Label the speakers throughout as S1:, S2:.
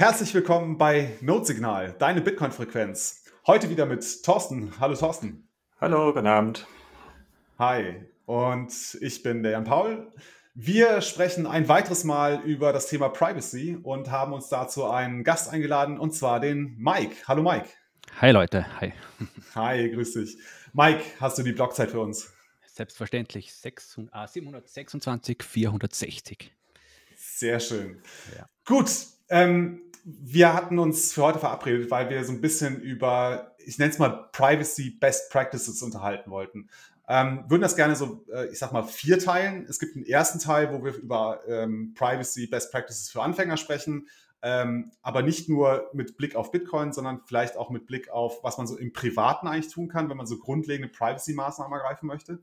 S1: Herzlich willkommen bei Notsignal, deine Bitcoin-Frequenz. Heute wieder mit Thorsten. Hallo Thorsten.
S2: Hallo, guten Abend.
S1: Hi, und ich bin der Jan Paul. Wir sprechen ein weiteres Mal über das Thema Privacy und haben uns dazu einen Gast eingeladen, und zwar den Mike. Hallo Mike.
S3: Hi Leute, hi.
S1: Hi, grüß dich. Mike, hast du die Blockzeit für uns?
S3: Selbstverständlich, 600, 726, 460.
S1: Sehr schön. Ja. Gut, ähm, wir hatten uns für heute verabredet, weil wir so ein bisschen über, ich nenne es mal Privacy Best Practices unterhalten wollten. Ähm, würden das gerne so, äh, ich sag mal, vier teilen. Es gibt einen ersten Teil, wo wir über ähm, Privacy Best Practices für Anfänger sprechen, ähm, aber nicht nur mit Blick auf Bitcoin, sondern vielleicht auch mit Blick auf, was man so im Privaten eigentlich tun kann, wenn man so grundlegende Privacy-Maßnahmen ergreifen möchte.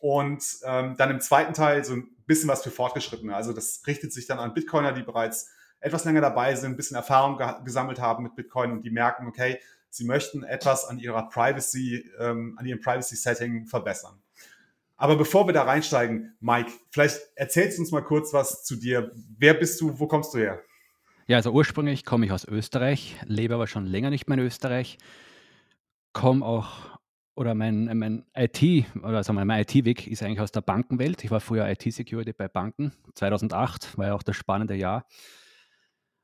S1: Und ähm, dann im zweiten Teil so ein bisschen was für Fortgeschrittene. Also das richtet sich dann an Bitcoiner, die bereits etwas länger dabei sind, ein bisschen Erfahrung ge gesammelt haben mit Bitcoin und die merken, okay, sie möchten etwas an ihrer Privacy, ähm, an ihrem Privacy-Setting verbessern. Aber bevor wir da reinsteigen, Mike, vielleicht erzählst du uns mal kurz was zu dir. Wer bist du? Wo kommst du her?
S3: Ja, also ursprünglich komme ich aus Österreich, lebe aber schon länger nicht mehr in Österreich. Komme auch, oder mein, mein IT, oder sagen wir, mein IT-Weg ist eigentlich aus der Bankenwelt. Ich war früher IT-Security bei Banken. 2008 war ja auch das spannende Jahr.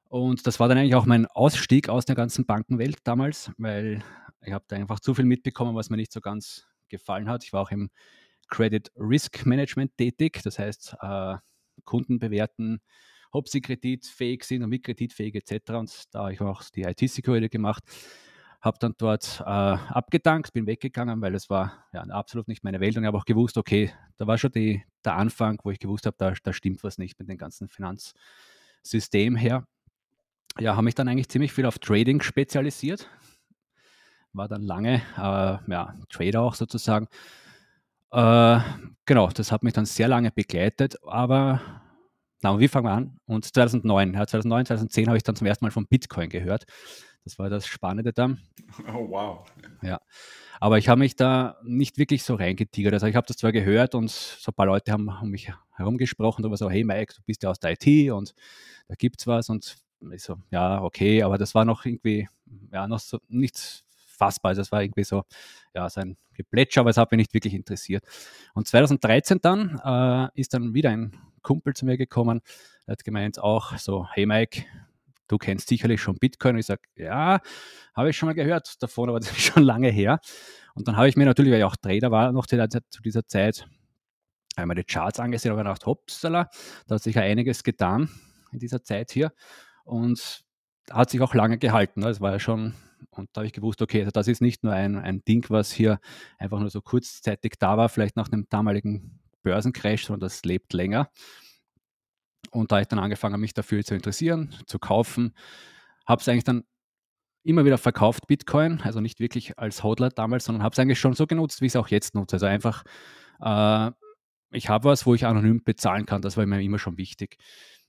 S3: Und das war dann eigentlich auch mein Ausstieg aus der ganzen Bankenwelt damals, weil ich habe da einfach zu viel mitbekommen, was mir nicht so ganz gefallen hat. Ich war auch im Credit Risk Management tätig, das heißt äh, Kunden bewerten, ob sie kreditfähig sind und wie kreditfähig etc. Und da habe ich auch die IT-Security gemacht, habe dann dort äh, abgedankt, bin weggegangen, weil es war ja, absolut nicht meine Welt und ich habe auch gewusst, okay, da war schon die, der Anfang, wo ich gewusst habe, da, da stimmt was nicht mit dem ganzen Finanzsystem her ja, habe mich dann eigentlich ziemlich viel auf Trading spezialisiert. War dann lange äh, ja, Trader auch sozusagen. Äh, genau, das hat mich dann sehr lange begleitet, aber na, wie fangen wir an? Und 2009, ja, 2009, 2010 habe ich dann zum ersten Mal von Bitcoin gehört. Das war das Spannende dann.
S1: Oh, wow.
S3: Ja. Aber ich habe mich da nicht wirklich so reingetigert. Also ich habe das zwar gehört und so ein paar Leute haben um mich herumgesprochen, aber so, hey Mike, du bist ja aus der IT und da gibt es was und ich so, ja, okay, aber das war noch irgendwie, ja, noch so nichts fassbar. Also das war irgendwie so, ja, so ein Geplätscher, aber es hat mich nicht wirklich interessiert. Und 2013 dann äh, ist dann wieder ein Kumpel zu mir gekommen, der hat gemeint auch so, hey Mike, du kennst sicherlich schon Bitcoin. Und ich sage, ja, habe ich schon mal gehört davon, aber das ist schon lange her. Und dann habe ich mir natürlich, weil ich auch Trader war, noch zu dieser Zeit einmal die Charts angesehen und gedacht, hoppsala, da hat sich ja einiges getan in dieser Zeit hier. Und hat sich auch lange gehalten. Das ne? war ja schon, und da habe ich gewusst, okay, also das ist nicht nur ein, ein Ding, was hier einfach nur so kurzzeitig da war, vielleicht nach einem damaligen Börsencrash, sondern das lebt länger. Und da ich dann angefangen mich dafür zu interessieren, zu kaufen, habe es eigentlich dann immer wieder verkauft, Bitcoin, also nicht wirklich als Hodler damals, sondern habe es eigentlich schon so genutzt, wie ich es auch jetzt nutze. Also einfach, äh, ich habe was, wo ich anonym bezahlen kann, das war mir immer schon wichtig.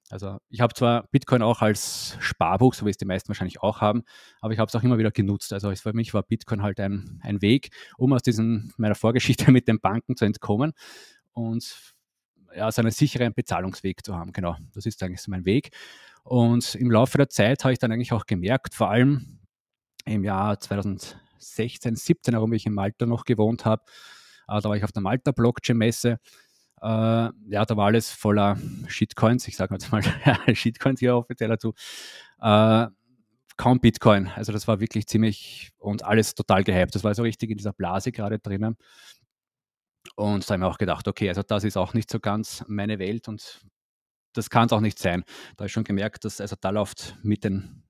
S3: Also ich habe zwar Bitcoin auch als Sparbuch, so wie es die meisten wahrscheinlich auch haben, aber ich habe es auch immer wieder genutzt. Also für mich war Bitcoin halt ein, ein Weg, um aus diesen, meiner Vorgeschichte mit den Banken zu entkommen und ja, so einen sicheren Bezahlungsweg zu haben. Genau, das ist eigentlich so mein Weg. Und im Laufe der Zeit habe ich dann eigentlich auch gemerkt, vor allem im Jahr 2016, 17, warum ich in Malta noch gewohnt habe, äh, da war ich auf der Malta Blockchain-Messe äh, ja, da war alles voller Shitcoins. Ich sage jetzt mal Shitcoins hier offiziell dazu. Äh, kaum Bitcoin. Also das war wirklich ziemlich und alles total gehypt. Das war so richtig in dieser Blase gerade drinnen. Und da haben wir auch gedacht, okay, also das ist auch nicht so ganz meine Welt und das kann es auch nicht sein. Da habe ich schon gemerkt, dass also da läuft mit den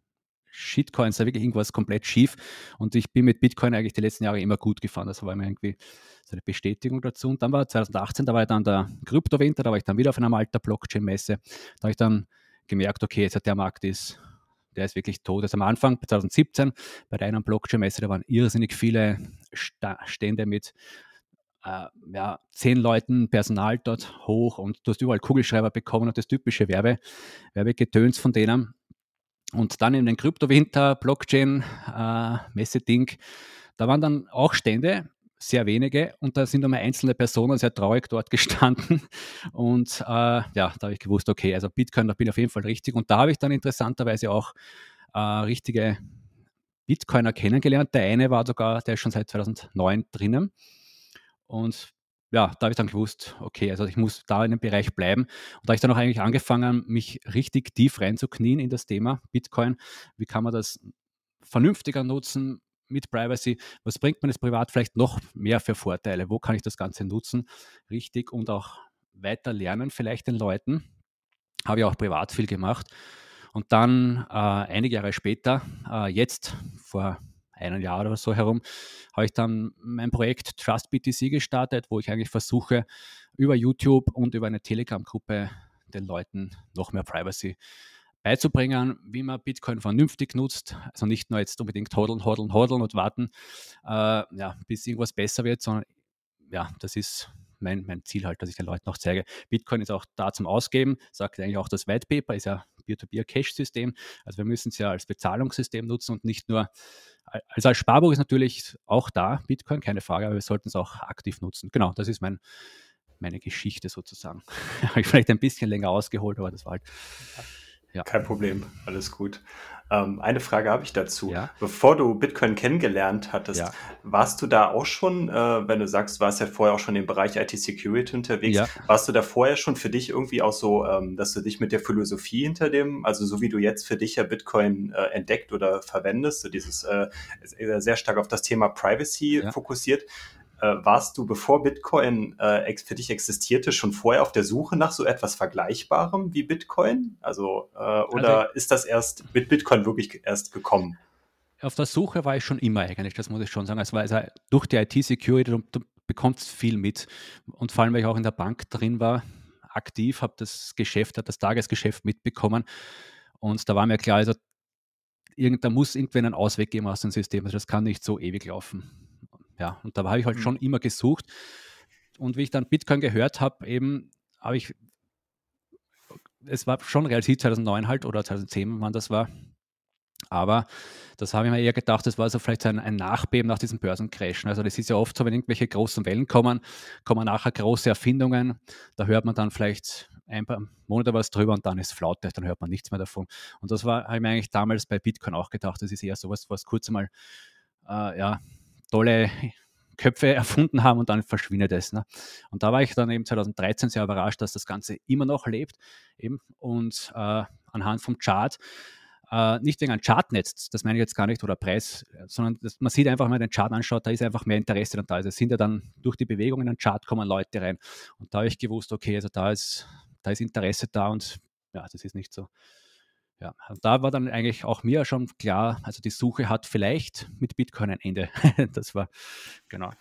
S3: Shitcoins da wirklich irgendwas komplett schief. Und ich bin mit Bitcoin eigentlich die letzten Jahre immer gut gefahren. Das war mir irgendwie so eine Bestätigung dazu. Und dann war 2018, da war dann der Kryptowinter, da war ich dann wieder auf einer Malta Blockchain-Messe. Da habe ich dann gemerkt, okay, jetzt der Markt ist, der ist wirklich tot. Also am Anfang, 2017, bei der einen Blockchain-Messe, da waren irrsinnig viele Stände mit äh, ja, zehn Leuten Personal dort hoch und du hast überall Kugelschreiber bekommen und das typische Werbe, Werbegetöns von denen. Und dann in den Kryptowinter, Blockchain, äh, Messe-Ding, da waren dann auch Stände sehr wenige. Und da sind einmal einzelne Personen sehr traurig dort gestanden. Und äh, ja, da habe ich gewusst, okay, also Bitcoin, da bin ich auf jeden Fall richtig. Und da habe ich dann interessanterweise auch äh, richtige Bitcoiner kennengelernt. Der eine war sogar, der ist schon seit 2009 drinnen. Und ja, da habe ich dann gewusst, okay, also ich muss da in dem Bereich bleiben. Und da habe ich dann auch eigentlich angefangen, mich richtig tief reinzuknien in das Thema Bitcoin. Wie kann man das vernünftiger nutzen mit Privacy? Was bringt man jetzt privat vielleicht noch mehr für Vorteile? Wo kann ich das Ganze nutzen? Richtig und auch weiter lernen vielleicht den Leuten. Habe ich auch privat viel gemacht. Und dann äh, einige Jahre später, äh, jetzt vor einem Jahr oder so herum, habe ich dann mein Projekt Trust BTC gestartet, wo ich eigentlich versuche, über YouTube und über eine Telegram-Gruppe den Leuten noch mehr Privacy beizubringen, wie man Bitcoin vernünftig nutzt. Also nicht nur jetzt unbedingt hodeln, hodeln, hodeln und warten, äh, ja, bis irgendwas besser wird, sondern ja, das ist mein, mein Ziel halt, dass ich den Leuten auch zeige. Bitcoin ist auch da zum Ausgeben, sagt eigentlich auch das White Paper, ist ja Peer-to-Peer-Cash-System. Also wir müssen es ja als Bezahlungssystem nutzen und nicht nur, also als Sparbuch ist natürlich auch da, Bitcoin, keine Frage, aber wir sollten es auch aktiv nutzen. Genau, das ist mein, meine Geschichte sozusagen. Habe ich vielleicht ein bisschen länger ausgeholt, aber das war halt.
S2: Ja. Kein Problem, alles gut. Ähm, eine Frage habe ich dazu. Ja? Bevor du Bitcoin kennengelernt hattest, ja. warst du da auch schon, äh, wenn du sagst, du warst ja vorher auch schon im Bereich IT-Security unterwegs, warst du da vorher schon für dich irgendwie auch so, ähm, dass du dich mit der Philosophie hinter dem, also so wie du jetzt für dich ja Bitcoin äh, entdeckt oder verwendest, so dieses äh, sehr stark auf das Thema Privacy fokussiert, äh, warst du, bevor Bitcoin äh, für dich existierte, schon vorher auf der Suche nach so etwas Vergleichbarem wie Bitcoin? Also, äh, oder also, ist das erst mit Bitcoin wirklich erst gekommen?
S3: Auf der Suche war ich schon immer eigentlich, das muss ich schon sagen. Also, also durch die IT-Security, bekommst viel mit. Und vor allem, weil ich auch in der Bank drin war, aktiv, habe das Geschäft, das Tagesgeschäft mitbekommen. Und da war mir klar, also irgend, da muss irgendwann einen Ausweg geben aus dem System. Also das kann nicht so ewig laufen. Ja, und da habe ich halt mhm. schon immer gesucht. Und wie ich dann Bitcoin gehört habe, eben habe ich, es war schon Realität 2009 halt oder 2010, wann das war. Aber das habe ich mir eher gedacht, das war so vielleicht ein, ein Nachbeben nach diesem Börsencrashen. Also das ist ja oft so, wenn irgendwelche großen Wellen kommen, kommen nachher große Erfindungen. Da hört man dann vielleicht ein paar Monate was drüber und dann ist Flaute, dann hört man nichts mehr davon. Und das war, habe ich mir eigentlich damals bei Bitcoin auch gedacht, das ist eher sowas, was kurz mal äh, ja, tolle Köpfe erfunden haben und dann verschwindet es. Ne? Und da war ich dann eben 2013 sehr überrascht, dass das Ganze immer noch lebt eben und äh, anhand vom Chart, äh, nicht wegen einem Chartnetz, das meine ich jetzt gar nicht, oder Preis, sondern das, man sieht einfach, wenn man den Chart anschaut, da ist einfach mehr Interesse dann da. Also sind ja dann durch die Bewegung in den Chart kommen Leute rein. Und da habe ich gewusst, okay, also da ist, da ist Interesse da und ja, das ist nicht so ja, und da war dann eigentlich auch mir schon klar, also die Suche hat vielleicht mit Bitcoin ein Ende. das war, genau.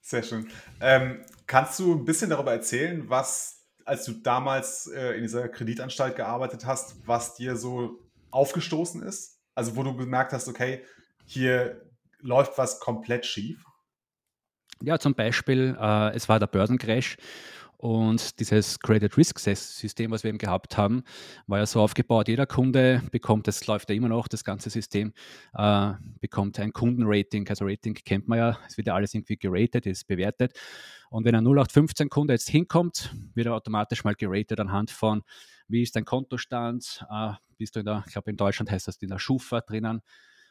S1: Sehr schön. Ähm, kannst du ein bisschen darüber erzählen, was, als du damals äh, in dieser Kreditanstalt gearbeitet hast, was dir so aufgestoßen ist? Also wo du gemerkt hast, okay, hier läuft was komplett schief?
S3: Ja, zum Beispiel, äh, es war der Börsencrash und dieses Credit Risk System, was wir eben gehabt haben, war ja so aufgebaut, jeder Kunde bekommt, das läuft ja immer noch, das ganze System, äh, bekommt ein Kundenrating. Also Rating kennt man ja, es wird ja alles irgendwie geratet, ist bewertet. Und wenn ein 0815 Kunde jetzt hinkommt, wird er automatisch mal geratet anhand von, wie ist dein Kontostand, äh, bist du in der, ich glaube in Deutschland heißt das in der Schufa drinnen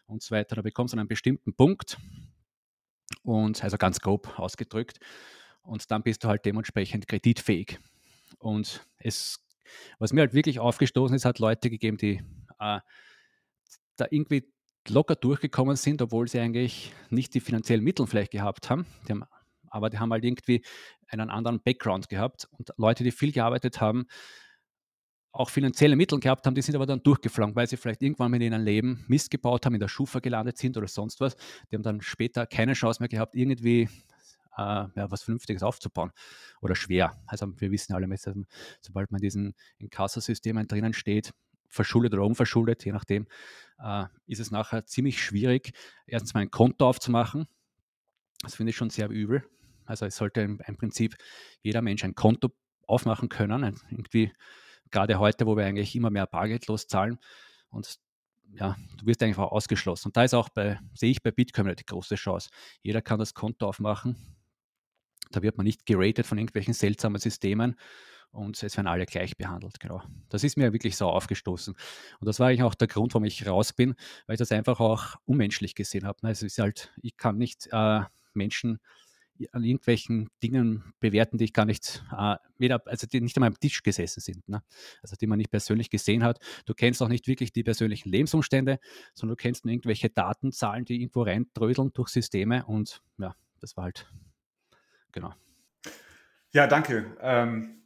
S3: und so weiter. Da bekommst du einen bestimmten Punkt und also ganz grob ausgedrückt und dann bist du halt dementsprechend kreditfähig. Und es, was mir halt wirklich aufgestoßen ist, hat Leute gegeben, die äh, da irgendwie locker durchgekommen sind, obwohl sie eigentlich nicht die finanziellen Mittel vielleicht gehabt haben. Die haben aber die haben halt irgendwie einen anderen Background gehabt. Und Leute, die viel gearbeitet haben, auch finanzielle Mittel gehabt haben, die sind aber dann durchgeflogen, weil sie vielleicht irgendwann mit ihrem Leben Mist gebaut haben, in der Schufa gelandet sind oder sonst was. Die haben dann später keine Chance mehr gehabt, irgendwie äh, ja, was Vernünftiges aufzubauen oder schwer. Also wir wissen alle, sobald man in diesen Inkassosystemen drinnen steht, verschuldet oder unverschuldet, je nachdem, äh, ist es nachher ziemlich schwierig, erstens mal ein Konto aufzumachen. Das finde ich schon sehr übel. Also es sollte im, im Prinzip jeder Mensch ein Konto aufmachen können. Irgendwie, gerade heute, wo wir eigentlich immer mehr bargeldlos zahlen und ja, du wirst einfach ausgeschlossen. Und da ist auch bei, sehe ich bei Bitcoin die große Chance. Jeder kann das Konto aufmachen. Da wird man nicht geratet von irgendwelchen seltsamen Systemen und es werden alle gleich behandelt. Genau. Das ist mir wirklich so aufgestoßen. Und das war eigentlich auch der Grund, warum ich raus bin, weil ich das einfach auch unmenschlich gesehen habe. Also es ist halt, ich kann nicht äh, Menschen an irgendwelchen Dingen bewerten, die ich gar nicht, äh, weder, also die nicht an meinem Tisch gesessen sind, ne? also die man nicht persönlich gesehen hat. Du kennst auch nicht wirklich die persönlichen Lebensumstände, sondern du kennst nur irgendwelche Datenzahlen, die irgendwo reindrödeln durch Systeme und ja, das war halt, genau.
S1: Ja, danke. Ähm,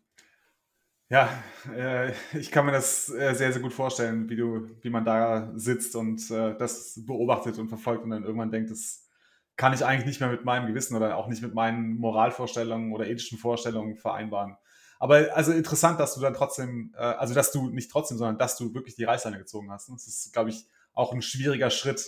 S1: ja, äh, ich kann mir das äh, sehr, sehr gut vorstellen, wie du, wie man da sitzt und äh, das beobachtet und verfolgt und dann irgendwann denkt, das kann ich eigentlich nicht mehr mit meinem Gewissen oder auch nicht mit meinen Moralvorstellungen oder ethischen Vorstellungen vereinbaren. Aber also interessant, dass du dann trotzdem, äh, also dass du nicht trotzdem, sondern dass du wirklich die Reißleine gezogen hast. Das ist, glaube ich, auch ein schwieriger Schritt,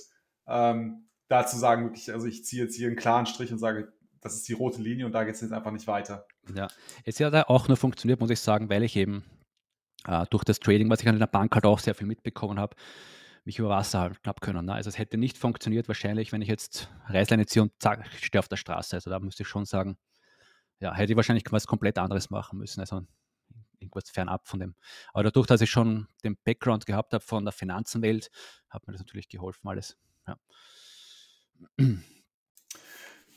S1: ähm, da zu sagen, wirklich, also ich ziehe jetzt hier einen klaren Strich und sage, das ist die rote Linie und da geht es jetzt einfach nicht weiter.
S3: Ja, es hat auch nur funktioniert, muss ich sagen, weil ich eben äh, durch das Trading, was ich an der Bank halt auch sehr viel mitbekommen habe, mich über Wasser halten können. Ne? Also es hätte nicht funktioniert wahrscheinlich, wenn ich jetzt Reißleine ziehe und zack, stehe auf der Straße. Also da müsste ich schon sagen, ja, hätte ich wahrscheinlich was komplett anderes machen müssen. Also irgendwas fernab von dem. Aber dadurch, dass ich schon den Background gehabt habe von der Finanzenwelt, hat mir das natürlich geholfen alles. Ja.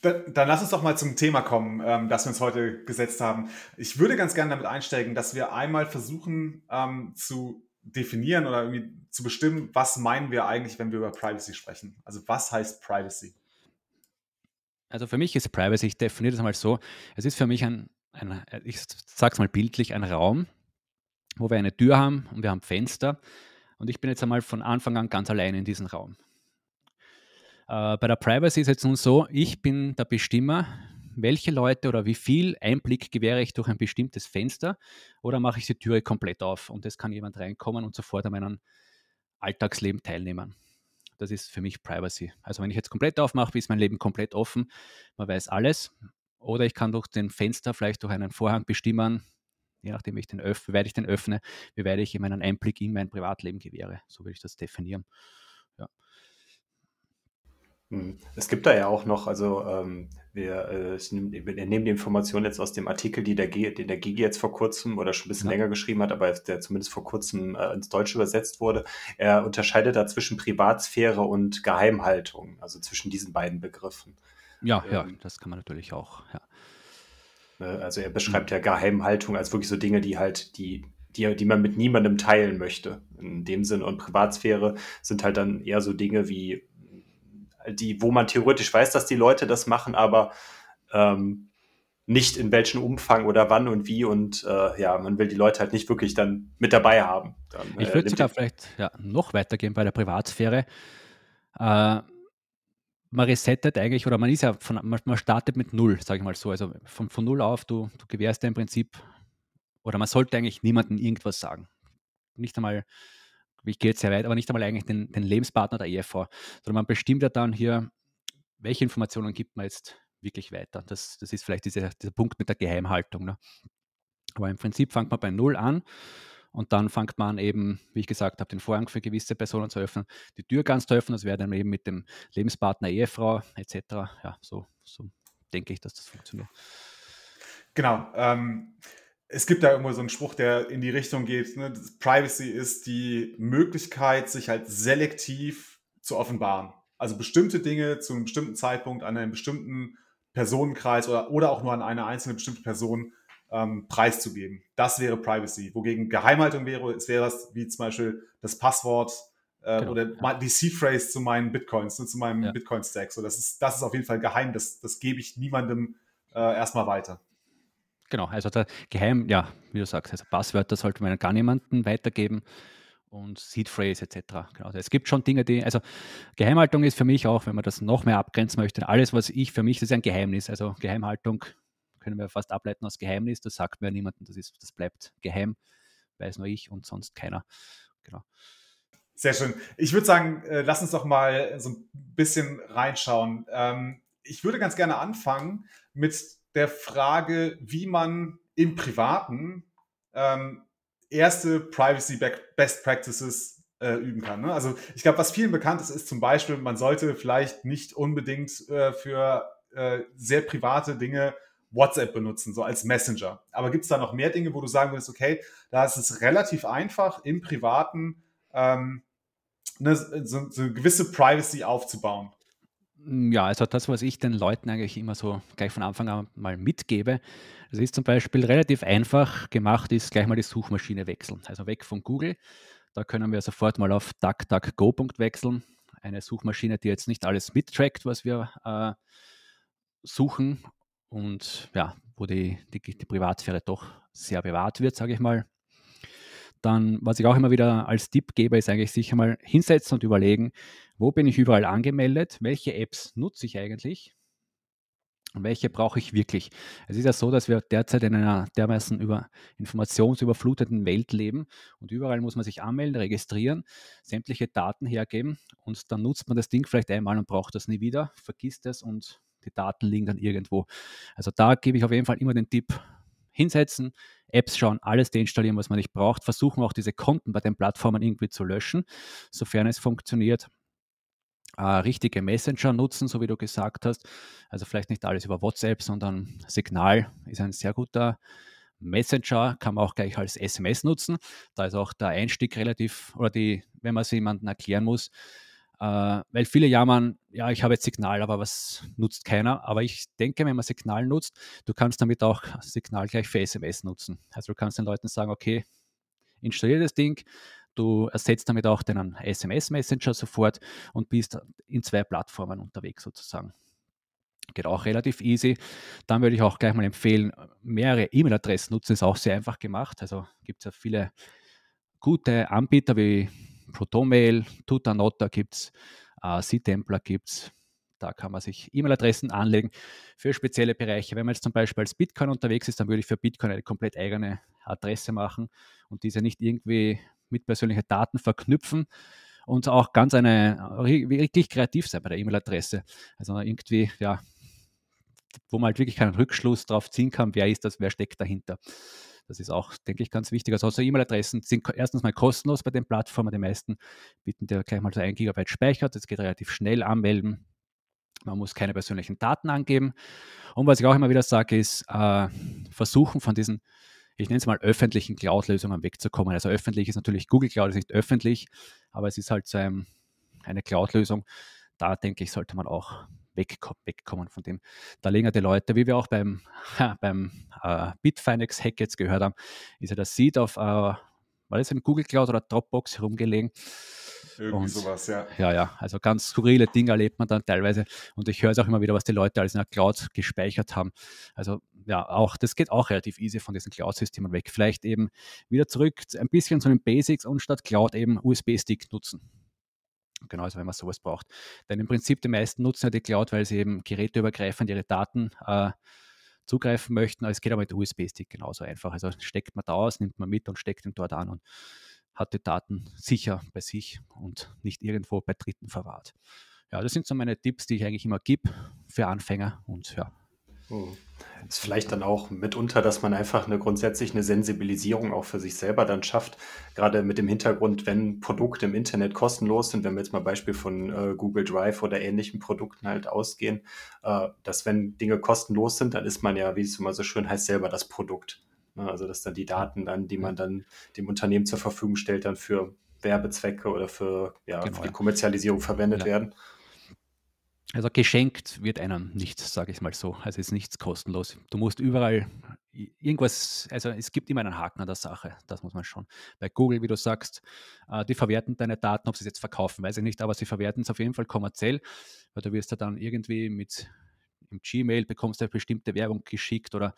S1: Dann, lass uns doch mal zum Thema kommen, ähm, das wir uns heute gesetzt haben. Ich würde ganz gerne damit einsteigen, dass wir einmal versuchen ähm, zu definieren oder irgendwie zu bestimmen, was meinen wir eigentlich, wenn wir über Privacy sprechen. Also was heißt Privacy?
S3: Also für mich ist Privacy, ich definiere das mal so, es ist für mich ein, ein ich sage es mal bildlich, ein Raum, wo wir eine Tür haben und wir haben Fenster und ich bin jetzt einmal von Anfang an ganz allein in diesem Raum. Äh, bei der Privacy ist es nun so, ich bin der Bestimmer, welche Leute oder wie viel Einblick gewähre ich durch ein bestimmtes Fenster oder mache ich die Türe komplett auf und es kann jemand reinkommen und sofort an meinem Alltagsleben teilnehmen. Das ist für mich Privacy. Also wenn ich jetzt komplett aufmache, ist mein Leben komplett offen, man weiß alles. Oder ich kann durch den Fenster, vielleicht durch einen Vorhang bestimmen, je nachdem, ich den öffne, wie weit ich den öffne, wie weit ich meinen Einblick in mein Privatleben gewähre. So würde ich das definieren.
S2: Hm. Es gibt da ja auch noch, also ähm, wir, äh, wir nehmen die Information jetzt aus dem Artikel, die der G, den der Gigi jetzt vor kurzem oder schon ein bisschen ja. länger geschrieben hat, aber der zumindest vor kurzem äh, ins Deutsche übersetzt wurde. Er unterscheidet da zwischen Privatsphäre und Geheimhaltung, also zwischen diesen beiden Begriffen.
S3: Ja, ähm, ja, das kann man natürlich auch, ja.
S2: Ne, also er beschreibt mhm. ja Geheimhaltung als wirklich so Dinge, die halt, die, die, die man mit niemandem teilen möchte. In dem Sinne. Und Privatsphäre sind halt dann eher so Dinge wie die, wo man theoretisch weiß, dass die Leute das machen, aber ähm, nicht in welchem Umfang oder wann und wie und äh, ja, man will die Leute halt nicht wirklich dann mit dabei haben. Dann,
S3: ich würde äh, sogar vielleicht ja, noch weitergehen bei der Privatsphäre. Äh, man resettet eigentlich, oder man ist ja von, man, man startet mit null, sage ich mal so. Also von, von null auf, du, du gewährst ja im Prinzip, oder man sollte eigentlich niemandem irgendwas sagen. Nicht einmal ich gehe jetzt sehr weit, aber nicht einmal eigentlich den, den Lebenspartner der Ehefrau, sondern man bestimmt ja dann hier, welche Informationen gibt man jetzt wirklich weiter. Das, das ist vielleicht dieser, dieser Punkt mit der Geheimhaltung. Ne? Aber im Prinzip fängt man bei Null an und dann fängt man eben, wie ich gesagt habe, den Vorhang für gewisse Personen zu öffnen, die Tür ganz zu öffnen, das wäre dann eben mit dem Lebenspartner, Ehefrau etc. Ja, so, so denke ich, dass das funktioniert.
S1: Genau. Ähm, es gibt da irgendwo so einen Spruch, der in die Richtung geht, ne? Privacy ist die Möglichkeit, sich halt selektiv zu offenbaren. Also bestimmte Dinge zu einem bestimmten Zeitpunkt an einem bestimmten Personenkreis oder, oder auch nur an eine einzelne bestimmte Person ähm, preiszugeben. Das wäre Privacy. Wogegen Geheimhaltung wäre, es wäre das wie zum Beispiel das Passwort äh, genau, oder ja. die Seed Phrase zu meinen Bitcoins, ne, zu meinem ja. Bitcoin-Stack. So, das, ist, das ist auf jeden Fall geheim. Das, das gebe ich niemandem äh, erstmal weiter.
S3: Genau, also der Geheim, ja, wie du sagst, also Passwörter sollte man gar niemandem weitergeben und Seed Phrase etc. Genau. Also es gibt schon Dinge, die, also Geheimhaltung ist für mich auch, wenn man das noch mehr abgrenzen möchte, alles, was ich für mich, das ist ein Geheimnis. Also Geheimhaltung können wir fast ableiten aus Geheimnis, das sagt mir niemandem, das, ist, das bleibt geheim, weiß nur ich und sonst keiner. Genau.
S1: Sehr schön. Ich würde sagen, äh, lass uns doch mal so ein bisschen reinschauen. Ähm, ich würde ganz gerne anfangen mit der Frage, wie man im Privaten ähm, erste Privacy Best Practices äh, üben kann. Ne? Also ich glaube, was vielen bekannt ist, ist zum Beispiel, man sollte vielleicht nicht unbedingt äh, für äh, sehr private Dinge WhatsApp benutzen, so als Messenger. Aber gibt es da noch mehr Dinge, wo du sagen würdest, okay, da ist es relativ einfach, im Privaten ähm, eine, so, so eine gewisse Privacy aufzubauen?
S3: Ja, also das, was ich den Leuten eigentlich immer so gleich von Anfang an mal mitgebe, das ist zum Beispiel relativ einfach gemacht, ist gleich mal die Suchmaschine wechseln. Also weg von Google. Da können wir sofort mal auf DuckDuckGo wechseln. Eine Suchmaschine, die jetzt nicht alles mittrackt, was wir äh, suchen und ja, wo die, die, die Privatsphäre doch sehr bewahrt wird, sage ich mal. Dann, was ich auch immer wieder als Tipp gebe, ist eigentlich sich einmal hinsetzen und überlegen, wo bin ich überall angemeldet, welche Apps nutze ich eigentlich und welche brauche ich wirklich. Es ist ja so, dass wir derzeit in einer dermaßen über informationsüberfluteten Welt leben und überall muss man sich anmelden, registrieren, sämtliche Daten hergeben und dann nutzt man das Ding vielleicht einmal und braucht das nie wieder, vergisst es und die Daten liegen dann irgendwo. Also da gebe ich auf jeden Fall immer den Tipp, hinsetzen, Apps schauen, alles deinstallieren, was man nicht braucht, versuchen auch diese Konten bei den Plattformen irgendwie zu löschen, sofern es funktioniert. Äh, richtige Messenger nutzen, so wie du gesagt hast. Also vielleicht nicht alles über WhatsApp, sondern Signal ist ein sehr guter Messenger, kann man auch gleich als SMS nutzen. Da ist auch der Einstieg relativ, oder die, wenn man es jemandem erklären muss, äh, weil viele jammern, ja, ich habe jetzt Signal, aber was nutzt keiner. Aber ich denke, wenn man Signal nutzt, du kannst damit auch Signal gleich für SMS nutzen. Also du kannst den Leuten sagen, okay, installiere das Ding, du ersetzt damit auch deinen SMS-Messenger sofort und bist in zwei Plattformen unterwegs sozusagen. Geht auch relativ easy. Dann würde ich auch gleich mal empfehlen, mehrere E-Mail-Adressen nutzen, ist auch sehr einfach gemacht. Also gibt es ja viele gute Anbieter wie Protonmail, Tutanota gibt es, äh, C-Templar gibt es. Da kann man sich E-Mail-Adressen anlegen für spezielle Bereiche. Wenn man jetzt zum Beispiel als Bitcoin unterwegs ist, dann würde ich für Bitcoin eine komplett eigene Adresse machen und diese nicht irgendwie mit persönlichen Daten verknüpfen und auch ganz eine, wirklich kreativ sein bei der E-Mail-Adresse. Also irgendwie, ja, wo man halt wirklich keinen Rückschluss darauf ziehen kann, wer ist das, wer steckt dahinter. Das ist auch, denke ich, ganz wichtig. Also, also E-Mail-Adressen sind erstens mal kostenlos bei den Plattformen. Die meisten bieten dir gleich mal so ein Gigabyte Speicher. Das geht relativ schnell anmelden. Man muss keine persönlichen Daten angeben. Und was ich auch immer wieder sage, ist, äh, versuchen von diesen, ich nenne es mal öffentlichen Cloud-Lösungen wegzukommen. Also öffentlich ist natürlich Google Cloud, ist nicht öffentlich, aber es ist halt so ein, eine Cloud-Lösung. Da denke ich, sollte man auch wegkommen von dem. Da legen ja die Leute, wie wir auch beim, beim äh, Bitfinex-Hack jetzt gehört haben, ist ja das Seed auf, äh, war das im Google Cloud oder Dropbox herumgelegen.
S1: Irgendwie und, sowas, ja.
S3: Ja, ja, also ganz skurrile Dinge erlebt man dann teilweise. Und ich höre es auch immer wieder, was die Leute alles in der Cloud gespeichert haben. Also ja, auch, das geht auch relativ easy von diesen Cloud-Systemen weg. Vielleicht eben wieder zurück ein bisschen zu den Basics und statt Cloud eben USB-Stick nutzen genauso wenn man sowas braucht. Denn im Prinzip die meisten nutzen ja die Cloud, weil sie eben geräteübergreifend ihre Daten äh, zugreifen möchten. Es geht aber mit USB-Stick genauso einfach. Also steckt man da aus, nimmt man mit und steckt ihn dort an und hat die Daten sicher bei sich und nicht irgendwo bei Dritten verwahrt. Ja, das sind so meine Tipps, die ich eigentlich immer gebe für Anfänger und ja,
S2: hm. Ist vielleicht dann auch mitunter, dass man einfach eine grundsätzlich eine Sensibilisierung auch für sich selber dann schafft, gerade mit dem Hintergrund, wenn Produkte im Internet kostenlos sind, wenn wir jetzt mal Beispiel von äh, Google Drive oder ähnlichen Produkten halt ausgehen, äh, dass wenn Dinge kostenlos sind, dann ist man ja, wie es immer so schön heißt, selber das Produkt. Ne? Also dass dann die Daten dann, die man dann dem Unternehmen zur Verfügung stellt, dann für Werbezwecke oder für, ja, genau, für die Kommerzialisierung verwendet ja. werden.
S3: Also geschenkt wird einem nichts, sage ich mal so. Also ist nichts kostenlos. Du musst überall irgendwas, also es gibt immer einen Haken an der Sache, das muss man schon. Bei Google, wie du sagst, äh, die verwerten deine Daten, ob sie es jetzt verkaufen, weiß ich nicht, aber sie verwerten es auf jeden Fall kommerziell, weil du wirst ja dann irgendwie mit im Gmail bekommst du bestimmte Werbung geschickt oder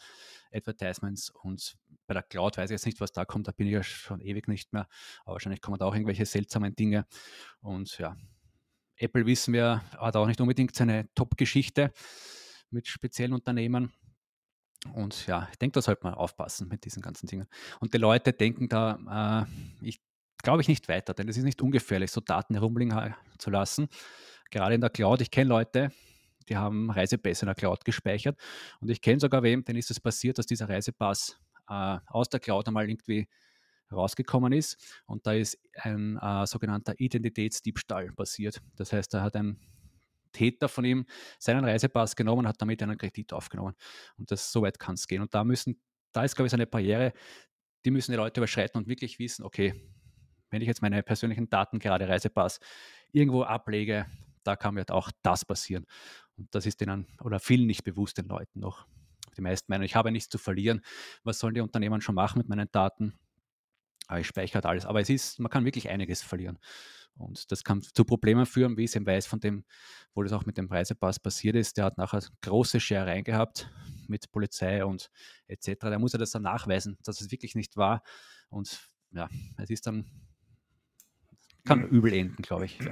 S3: Advertisements und bei der Cloud weiß ich jetzt nicht, was da kommt, da bin ich ja schon ewig nicht mehr, aber wahrscheinlich kommen da auch irgendwelche seltsamen Dinge und ja, Apple wissen wir, hat auch nicht unbedingt seine Top-Geschichte mit speziellen Unternehmen. Und ja, ich denke, da sollte man aufpassen mit diesen ganzen Dingen. Und die Leute denken da, äh, ich glaube ich nicht weiter, denn es ist nicht ungefährlich, so Daten herumliegen zu lassen. Gerade in der Cloud, ich kenne Leute, die haben Reisepässe in der Cloud gespeichert. Und ich kenne sogar wem, denen ist es passiert, dass dieser Reisepass äh, aus der Cloud einmal irgendwie rausgekommen ist. Und da ist ein äh, sogenannter Identitätsdiebstahl passiert. Das heißt, da hat ein Täter von ihm seinen Reisepass genommen und hat damit einen Kredit aufgenommen. Und das so weit kann es gehen. Und da müssen, da ist, glaube ich, so eine Barriere, die müssen die Leute überschreiten und wirklich wissen, okay, wenn ich jetzt meine persönlichen Daten, gerade Reisepass, irgendwo ablege, da kann mir auch das passieren. Und das ist denen oder vielen nicht bewusst, den Leuten noch. Die meisten meinen, ich habe nichts zu verlieren. Was sollen die Unternehmen schon machen mit meinen Daten? Aber ich speichere halt alles. Aber es ist, man kann wirklich einiges verlieren. Und das kann zu Problemen führen, wie ich es eben weiß, von dem, wo das auch mit dem Reisepass passiert ist. Der hat nachher große Scherereien gehabt mit Polizei und etc. Der muss ja das dann nachweisen, dass es wirklich nicht war. Und ja, es ist dann, kann mhm. übel enden, glaube ich. Ja.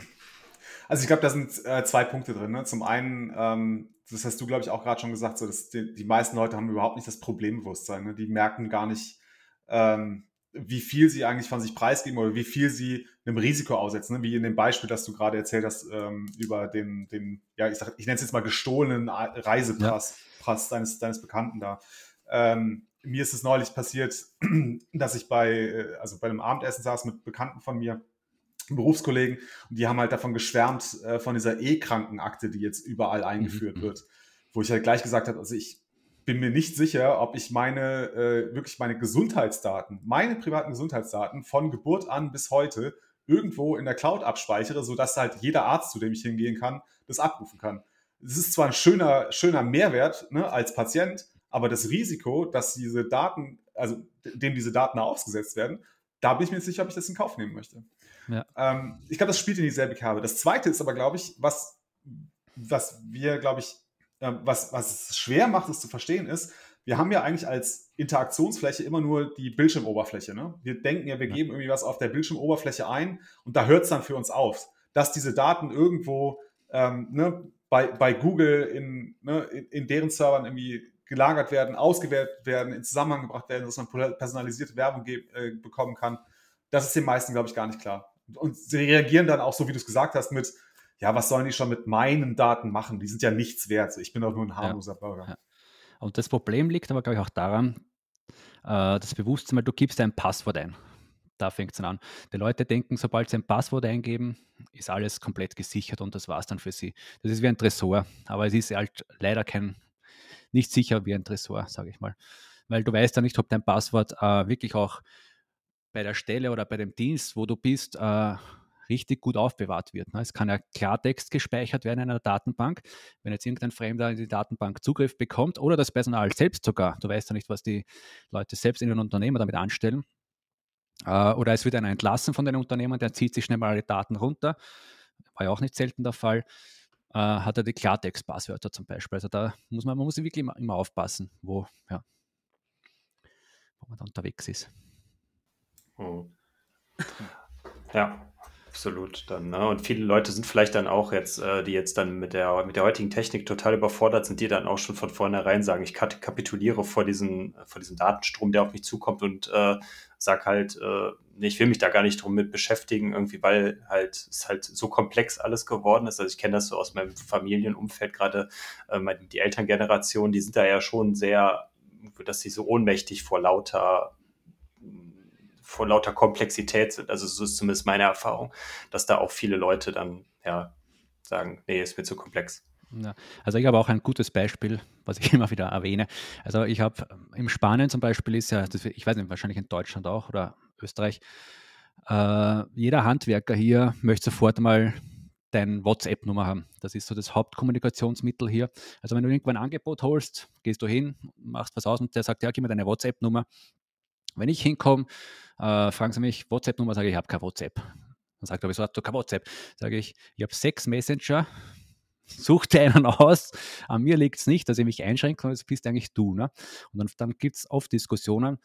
S1: Also ich glaube, da sind äh, zwei Punkte drin. Ne? Zum einen, ähm, das hast du, glaube ich, auch gerade schon gesagt, so, dass die, die, meisten Leute haben überhaupt nicht das Problembewusstsein. Ne? Die merken gar nicht, ähm, wie viel sie eigentlich von sich preisgeben oder wie viel sie einem Risiko aussetzen. Ne? Wie in dem Beispiel, das du gerade erzählt hast, ähm, über den, den, ja, ich, sag, ich nenne es jetzt mal gestohlenen Reisepass ja. deines, deines Bekannten da. Ähm, mir ist es neulich passiert, dass ich bei, äh, also bei einem Abendessen saß mit Bekannten von mir, Berufskollegen, und die haben halt davon geschwärmt, äh, von dieser E-Krankenakte, die jetzt überall mhm, eingeführt mhm. wird. Wo ich halt gleich gesagt habe, also ich bin mir nicht sicher, ob ich meine, äh, wirklich meine Gesundheitsdaten, meine privaten Gesundheitsdaten von Geburt an bis heute irgendwo in der Cloud abspeichere, sodass halt jeder Arzt, zu dem ich hingehen kann, das abrufen kann. Es ist zwar ein schöner, schöner Mehrwert ne, als Patient, aber das Risiko, dass diese Daten, also dem diese Daten ausgesetzt werden, da bin ich mir nicht sicher, ob ich das in Kauf nehmen möchte. Ja. Ähm, ich glaube, das spielt in dieselbe Kerbe. Das zweite ist aber, glaube ich, was, was wir, glaube ich, was, was es schwer macht, es zu verstehen, ist, wir haben ja eigentlich als Interaktionsfläche immer nur die Bildschirmoberfläche. Ne? Wir denken ja, wir geben irgendwie was auf der Bildschirmoberfläche ein und da hört es dann für uns auf. Dass diese Daten irgendwo ähm, ne, bei, bei Google in, ne, in, in, deren Servern irgendwie gelagert werden, ausgewertet werden, in Zusammenhang gebracht werden, dass man personalisierte Werbung äh, bekommen kann, das ist den meisten, glaube ich, gar nicht klar. Und sie reagieren dann auch so, wie du es gesagt hast, mit, ja, was sollen die schon mit meinen Daten machen? Die sind ja nichts wert. Ich bin doch nur ein harmloser ja. Bürger. Ja.
S3: Und das Problem liegt aber, glaube ich, auch daran, äh, das Bewusstsein, weil du gibst ein Passwort ein. Da fängt es an. Die Leute denken, sobald sie ein Passwort eingeben, ist alles komplett gesichert und das war es dann für sie. Das ist wie ein Tresor, aber es ist halt leider kein, nicht sicher wie ein Tresor, sage ich mal. Weil du weißt ja nicht, ob dein Passwort äh, wirklich auch bei der Stelle oder bei dem Dienst, wo du bist, äh, richtig gut aufbewahrt wird. Ne? Es kann ja Klartext gespeichert werden in einer Datenbank. Wenn jetzt irgendein Fremder in die Datenbank Zugriff bekommt oder das Personal selbst sogar, du weißt ja nicht, was die Leute selbst in ihren Unternehmen damit anstellen, äh, oder es wird einer entlassen von den Unternehmen, der zieht sich schnell mal alle Daten runter, war ja auch nicht selten der Fall, äh, hat er die Klartext-Passwörter zum Beispiel. Also da muss man, man muss wirklich immer, immer aufpassen, wo, ja, wo man da unterwegs ist.
S2: Oh. Ja, absolut dann. Ne? Und viele Leute sind vielleicht dann auch jetzt, äh, die jetzt dann mit der, mit der heutigen Technik total überfordert sind, die dann auch schon von vornherein sagen, ich kapituliere vor diesem, vor diesem Datenstrom, der auf mich zukommt und äh, sag halt, äh, ich will mich da gar nicht drum mit beschäftigen, irgendwie, weil halt es halt so komplex alles geworden ist. Also ich kenne das so aus meinem Familienumfeld, gerade äh, die Elterngeneration, die sind da ja schon sehr, dass sie so ohnmächtig vor lauter vor lauter Komplexität sind. Also so ist zumindest meine Erfahrung, dass da auch viele Leute dann ja sagen, nee, ist mir zu komplex.
S3: Ja, also ich habe auch ein gutes Beispiel, was ich immer wieder erwähne. Also ich habe im Spanien zum Beispiel ist ja, das, ich weiß nicht, wahrscheinlich in Deutschland auch oder Österreich, äh, jeder Handwerker hier möchte sofort mal deine WhatsApp-Nummer haben. Das ist so das Hauptkommunikationsmittel hier. Also wenn du irgendwann ein Angebot holst, gehst du hin, machst was aus und der sagt, ja, gib mir deine WhatsApp-Nummer. Wenn ich hinkomme, äh, fragen sie mich, WhatsApp-Nummer, sage ich, ich habe kein WhatsApp. Dann sagt er, wieso hast du kein WhatsApp? Sage ich, ich habe sechs Messenger, such dir einen aus. An mir liegt es nicht, dass ich mich einschränke, sondern das bist eigentlich du. Ne? Und dann, dann gibt es oft Diskussionen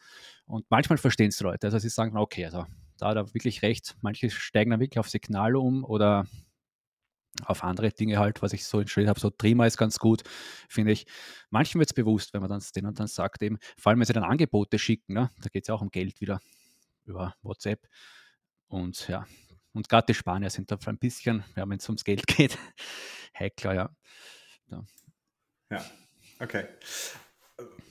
S3: und manchmal verstehen es Leute. Also sie sagen, okay, also da hat er wirklich recht. Manche steigen dann wirklich auf Signal um oder auf andere Dinge halt, was ich so entschuldigt habe, so Trima ist ganz gut, finde ich. Manchen wird es bewusst, wenn man dann denen dann sagt, eben, vor allem wenn sie dann Angebote schicken, ne? da geht es ja auch um Geld wieder über WhatsApp. Und ja, und gerade die Spanier sind da ein bisschen, ja, wenn es ums Geld geht, Heckler, ja.
S1: ja. Ja, okay.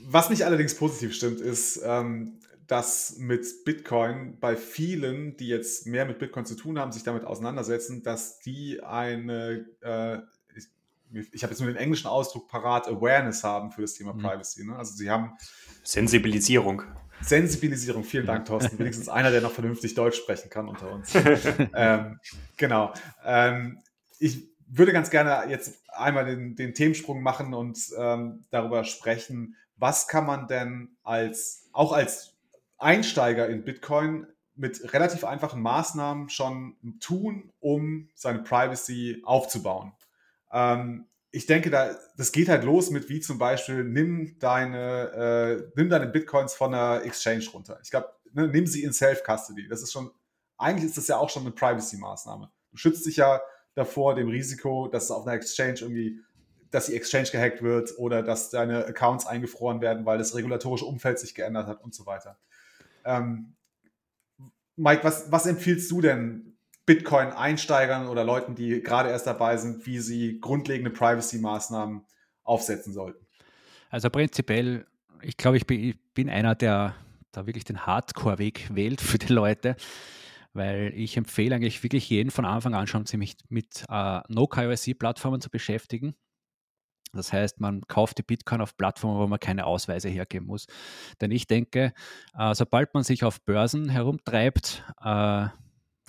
S1: Was mich allerdings positiv stimmt, ist, ähm, dass mit Bitcoin bei vielen, die jetzt mehr mit Bitcoin zu tun haben, sich damit auseinandersetzen, dass die eine, äh, ich, ich habe jetzt nur den englischen Ausdruck parat, Awareness haben für das Thema mhm. Privacy. Ne? Also sie haben
S2: Sensibilisierung.
S1: Sensibilisierung, vielen Dank, Thorsten. Wenigstens einer, der noch vernünftig Deutsch sprechen kann unter uns. ähm, genau. Ähm, ich würde ganz gerne jetzt einmal den, den Themensprung machen und ähm, darüber sprechen, was kann man denn als, auch als Einsteiger in Bitcoin mit relativ einfachen Maßnahmen schon tun, um seine Privacy aufzubauen. Ähm, ich denke, da, das geht halt los mit wie zum Beispiel, nimm deine, äh, nimm deine Bitcoins von der Exchange runter. Ich glaube, ne, nimm sie in Self-Custody. Das ist schon, eigentlich ist das ja auch schon eine Privacy-Maßnahme. Du schützt dich ja davor, dem Risiko, dass auf einer Exchange irgendwie, dass die Exchange gehackt wird oder dass deine Accounts eingefroren werden, weil das regulatorische Umfeld sich geändert hat und so weiter. Ähm, Mike, was, was empfiehlst du denn Bitcoin-Einsteigern oder Leuten, die gerade erst dabei sind, wie sie grundlegende Privacy-Maßnahmen aufsetzen sollten?
S3: Also prinzipiell, ich glaube, ich bin, einer, der da wirklich den Hardcore-Weg wählt für die Leute, weil ich empfehle eigentlich wirklich jeden von Anfang an schon ziemlich mit äh, No-KYC-Plattformen zu beschäftigen. Das heißt, man kauft die Bitcoin auf Plattformen, wo man keine Ausweise hergeben muss. Denn ich denke, äh, sobald man sich auf Börsen herumtreibt, äh,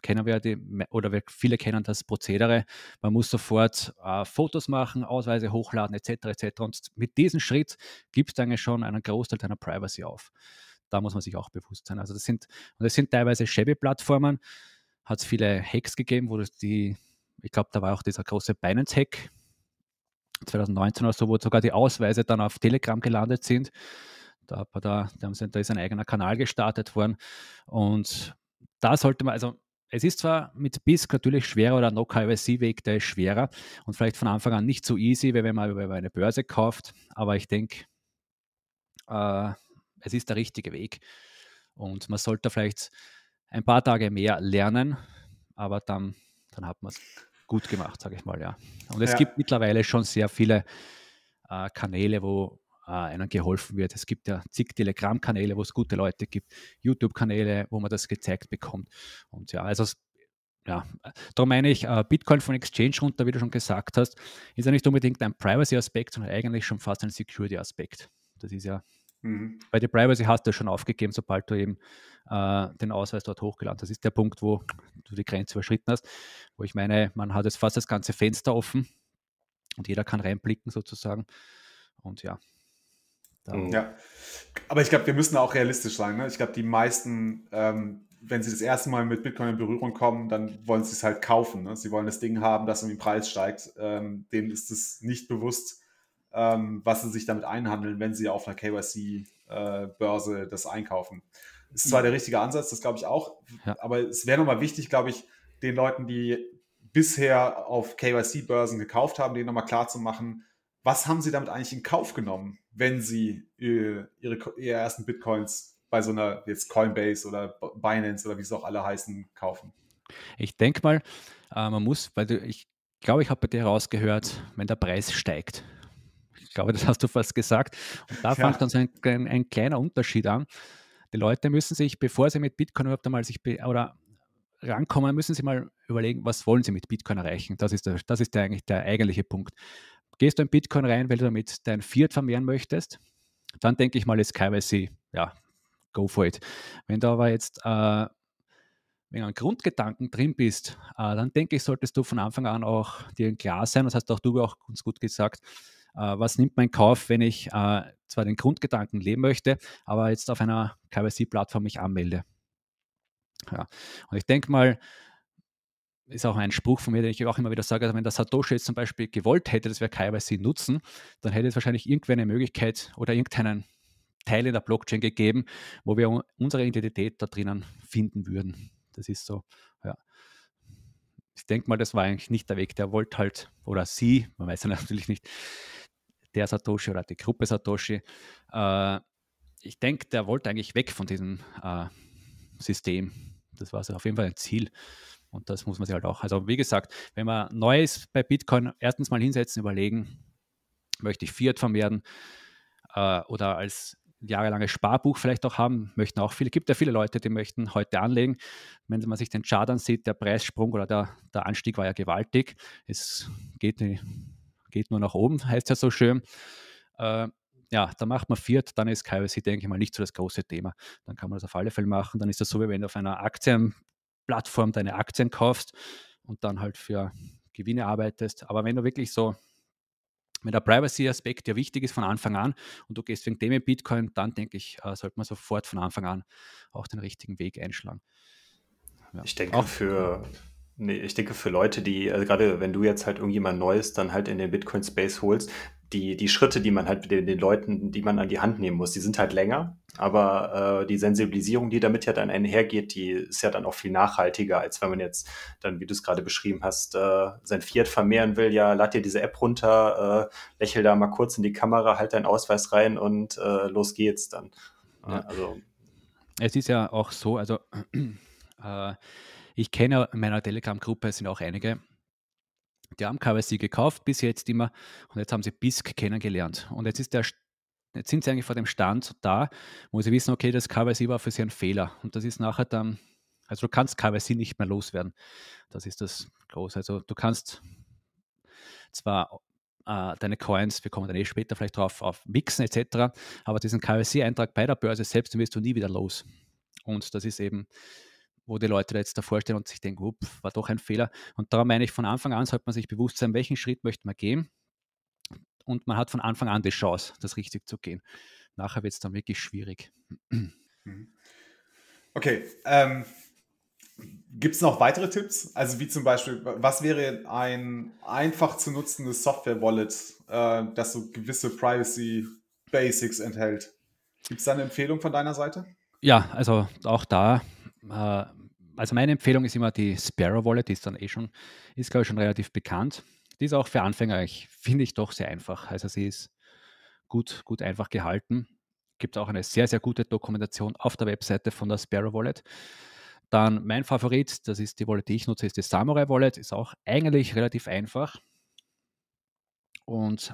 S3: kennen wir die, oder wir, viele kennen das Prozedere. Man muss sofort äh, Fotos machen, Ausweise hochladen, etc. etc. Und mit diesem Schritt gibt es eigentlich schon einen Großteil deiner Privacy auf. Da muss man sich auch bewusst sein. Also das sind, und das sind teilweise Shabby-Plattformen. Hat es viele Hacks gegeben, wo die, ich glaube, da war auch dieser große Binance-Hack 2019 oder so, wo sogar die Ausweise dann auf Telegram gelandet sind. Da, da, da, ist ein eigener Kanal gestartet worden. Und da sollte man, also es ist zwar mit BISC natürlich schwerer oder no KYC-Weg, der ist schwerer und vielleicht von Anfang an nicht so easy, wie wenn man über eine Börse kauft, aber ich denke, äh, es ist der richtige Weg und man sollte vielleicht ein paar Tage mehr lernen, aber dann, dann hat man es gut gemacht, sage ich mal, ja. Und es ja. gibt mittlerweile schon sehr viele äh, Kanäle, wo äh, einem geholfen wird. Es gibt ja zig Telegram-Kanäle, wo es gute Leute gibt, YouTube-Kanäle, wo man das gezeigt bekommt. Und ja, also ja, darum meine ich, äh, Bitcoin von Exchange runter, wie du schon gesagt hast, ist ja nicht unbedingt ein Privacy-Aspekt, sondern eigentlich schon fast ein Security-Aspekt. Das ist ja, mhm. bei der Privacy hast du schon aufgegeben, sobald du eben äh, den Ausweis dort hochgeladen hast. Das ist der Punkt, wo du die Grenze überschritten hast, wo ich meine, man hat jetzt fast das ganze Fenster offen und jeder kann reinblicken sozusagen. Und ja,
S1: Mhm. Ja, aber ich glaube, wir müssen auch realistisch sein. Ne? Ich glaube, die meisten, ähm, wenn sie das erste Mal mit Bitcoin in Berührung kommen, dann wollen sie es halt kaufen. Ne? Sie wollen das Ding haben, das irgendwie im Preis steigt. Ähm, denen ist es nicht bewusst, ähm, was sie sich damit einhandeln, wenn sie auf einer KYC-Börse äh, das einkaufen. Ist zwar der richtige Ansatz, das glaube ich auch, ja. aber es wäre nochmal wichtig, glaube ich, den Leuten, die bisher auf KYC-Börsen gekauft haben, denen nochmal klar zu machen, was haben sie damit eigentlich in Kauf genommen? wenn sie ihre, ihre ersten Bitcoins bei so einer jetzt Coinbase oder Binance oder wie es auch alle heißen, kaufen?
S3: Ich denke mal, äh, man muss, weil du, ich glaube, ich habe bei dir rausgehört, wenn der Preis steigt. Ich glaube, das hast du fast gesagt. Und da ja. fängt dann so ein, ein, ein, kleiner Unterschied an. Die Leute müssen sich, bevor sie mit Bitcoin überhaupt einmal sich oder rankommen, müssen sie mal überlegen, was wollen sie mit Bitcoin erreichen. Das ist, der, das ist der, eigentlich der eigentliche Punkt. Gehst du in Bitcoin rein, weil du damit dein Fiat vermehren möchtest, dann denke ich mal, ist KYC, ja, go for it. Wenn du aber jetzt äh, wenn ein Grundgedanken drin bist, äh, dann denke ich, solltest du von Anfang an auch dir klar sein, das hast auch du auch ganz gut gesagt, was nimmt mein Kauf, wenn ich äh, zwar den Grundgedanken leben möchte, aber jetzt auf einer KYC-Plattform mich anmelde. Ja. Und ich denke mal, ist auch ein Spruch von mir, den ich auch immer wieder sage, also wenn der Satoshi jetzt zum Beispiel gewollt hätte, dass wir KYC nutzen, dann hätte es wahrscheinlich irgendwer eine Möglichkeit oder irgendeinen Teil in der Blockchain gegeben, wo wir unsere Identität da drinnen finden würden. Das ist so, ja. Ich denke mal, das war eigentlich nicht der Weg. Der wollte halt, oder sie, man weiß ja natürlich nicht, der Satoshi oder die Gruppe Satoshi, äh, ich denke, der wollte eigentlich weg von diesem äh, System. Das war so auf jeden Fall ein Ziel. Und das muss man sich halt auch, also wie gesagt, wenn man neu ist bei Bitcoin, erstens mal hinsetzen, überlegen, möchte ich Fiat vermehren äh, oder als jahrelanges Sparbuch vielleicht auch haben, möchten auch viele, gibt ja viele Leute, die möchten heute anlegen. Wenn man sich den Chart ansieht, der Preissprung oder der, der Anstieg war ja gewaltig. Es geht, geht nur nach oben, heißt ja so schön. Äh, ja, da macht man Fiat, dann ist KYC, denke ich mal, nicht so das große Thema. Dann kann man das auf alle Fälle machen. Dann ist das so, wie wenn du auf einer Aktienplattform deine Aktien kaufst und dann halt für Gewinne arbeitest. Aber wenn du wirklich so wenn der Privacy-Aspekt ja wichtig ist von Anfang an und du gehst wegen dem in Bitcoin, dann denke ich, äh, sollte man sofort von Anfang an auch den richtigen Weg einschlagen.
S2: Ja. Ich denke auch für nee, ich denke für Leute, die also gerade wenn du jetzt halt irgendjemand Neues dann halt in den Bitcoin Space holst, die, die Schritte, die man halt den, den Leuten, die man an die Hand nehmen muss, die sind halt länger. Aber äh, die Sensibilisierung, die damit ja dann einhergeht, die ist ja dann auch viel nachhaltiger, als wenn man jetzt dann, wie du es gerade beschrieben hast, äh, sein Fiat vermehren will. Ja, lad dir diese App runter, äh, lächel da mal kurz in die Kamera, halt deinen Ausweis rein und äh, los geht's dann.
S3: Ja. Also. Es ist ja auch so, also äh, ich kenne in meiner Telegram-Gruppe sind auch einige, die haben KYC gekauft bis jetzt immer und jetzt haben sie BISC kennengelernt. Und jetzt ist der Jetzt sind sie eigentlich vor dem Stand da, wo sie wissen, okay, das KYC war für sie ein Fehler. Und das ist nachher dann, also du kannst KYC nicht mehr loswerden. Das ist das Große. Also du kannst zwar äh, deine Coins, wir kommen dann eh später vielleicht drauf, auf Mixen etc., aber diesen KYC-Eintrag bei der Börse selbst, den wirst du nie wieder los. Und das ist eben wo die Leute jetzt davor stehen und sich denken, up, war doch ein Fehler. Und darum meine ich, von Anfang an sollte man sich bewusst sein, welchen Schritt möchte man gehen. Und man hat von Anfang an die Chance, das richtig zu gehen. Nachher wird es dann wirklich schwierig.
S1: Mhm. Okay, ähm, Gibt es noch weitere Tipps? Also wie zum Beispiel, was wäre ein einfach zu nutzendes Software-Wallet, äh, das so gewisse Privacy-Basics enthält? Gibt es da eine Empfehlung von deiner Seite?
S3: Ja, also auch da äh, also meine Empfehlung ist immer die Sparrow Wallet, die ist dann eh schon, ist glaube ich schon relativ bekannt. Die ist auch für Anfänger, ich finde ich doch sehr einfach. Also sie ist gut, gut einfach gehalten. Gibt auch eine sehr, sehr gute Dokumentation auf der Webseite von der Sparrow Wallet. Dann mein Favorit, das ist die Wallet, die ich nutze, ist die Samurai Wallet. Ist auch eigentlich relativ einfach. Und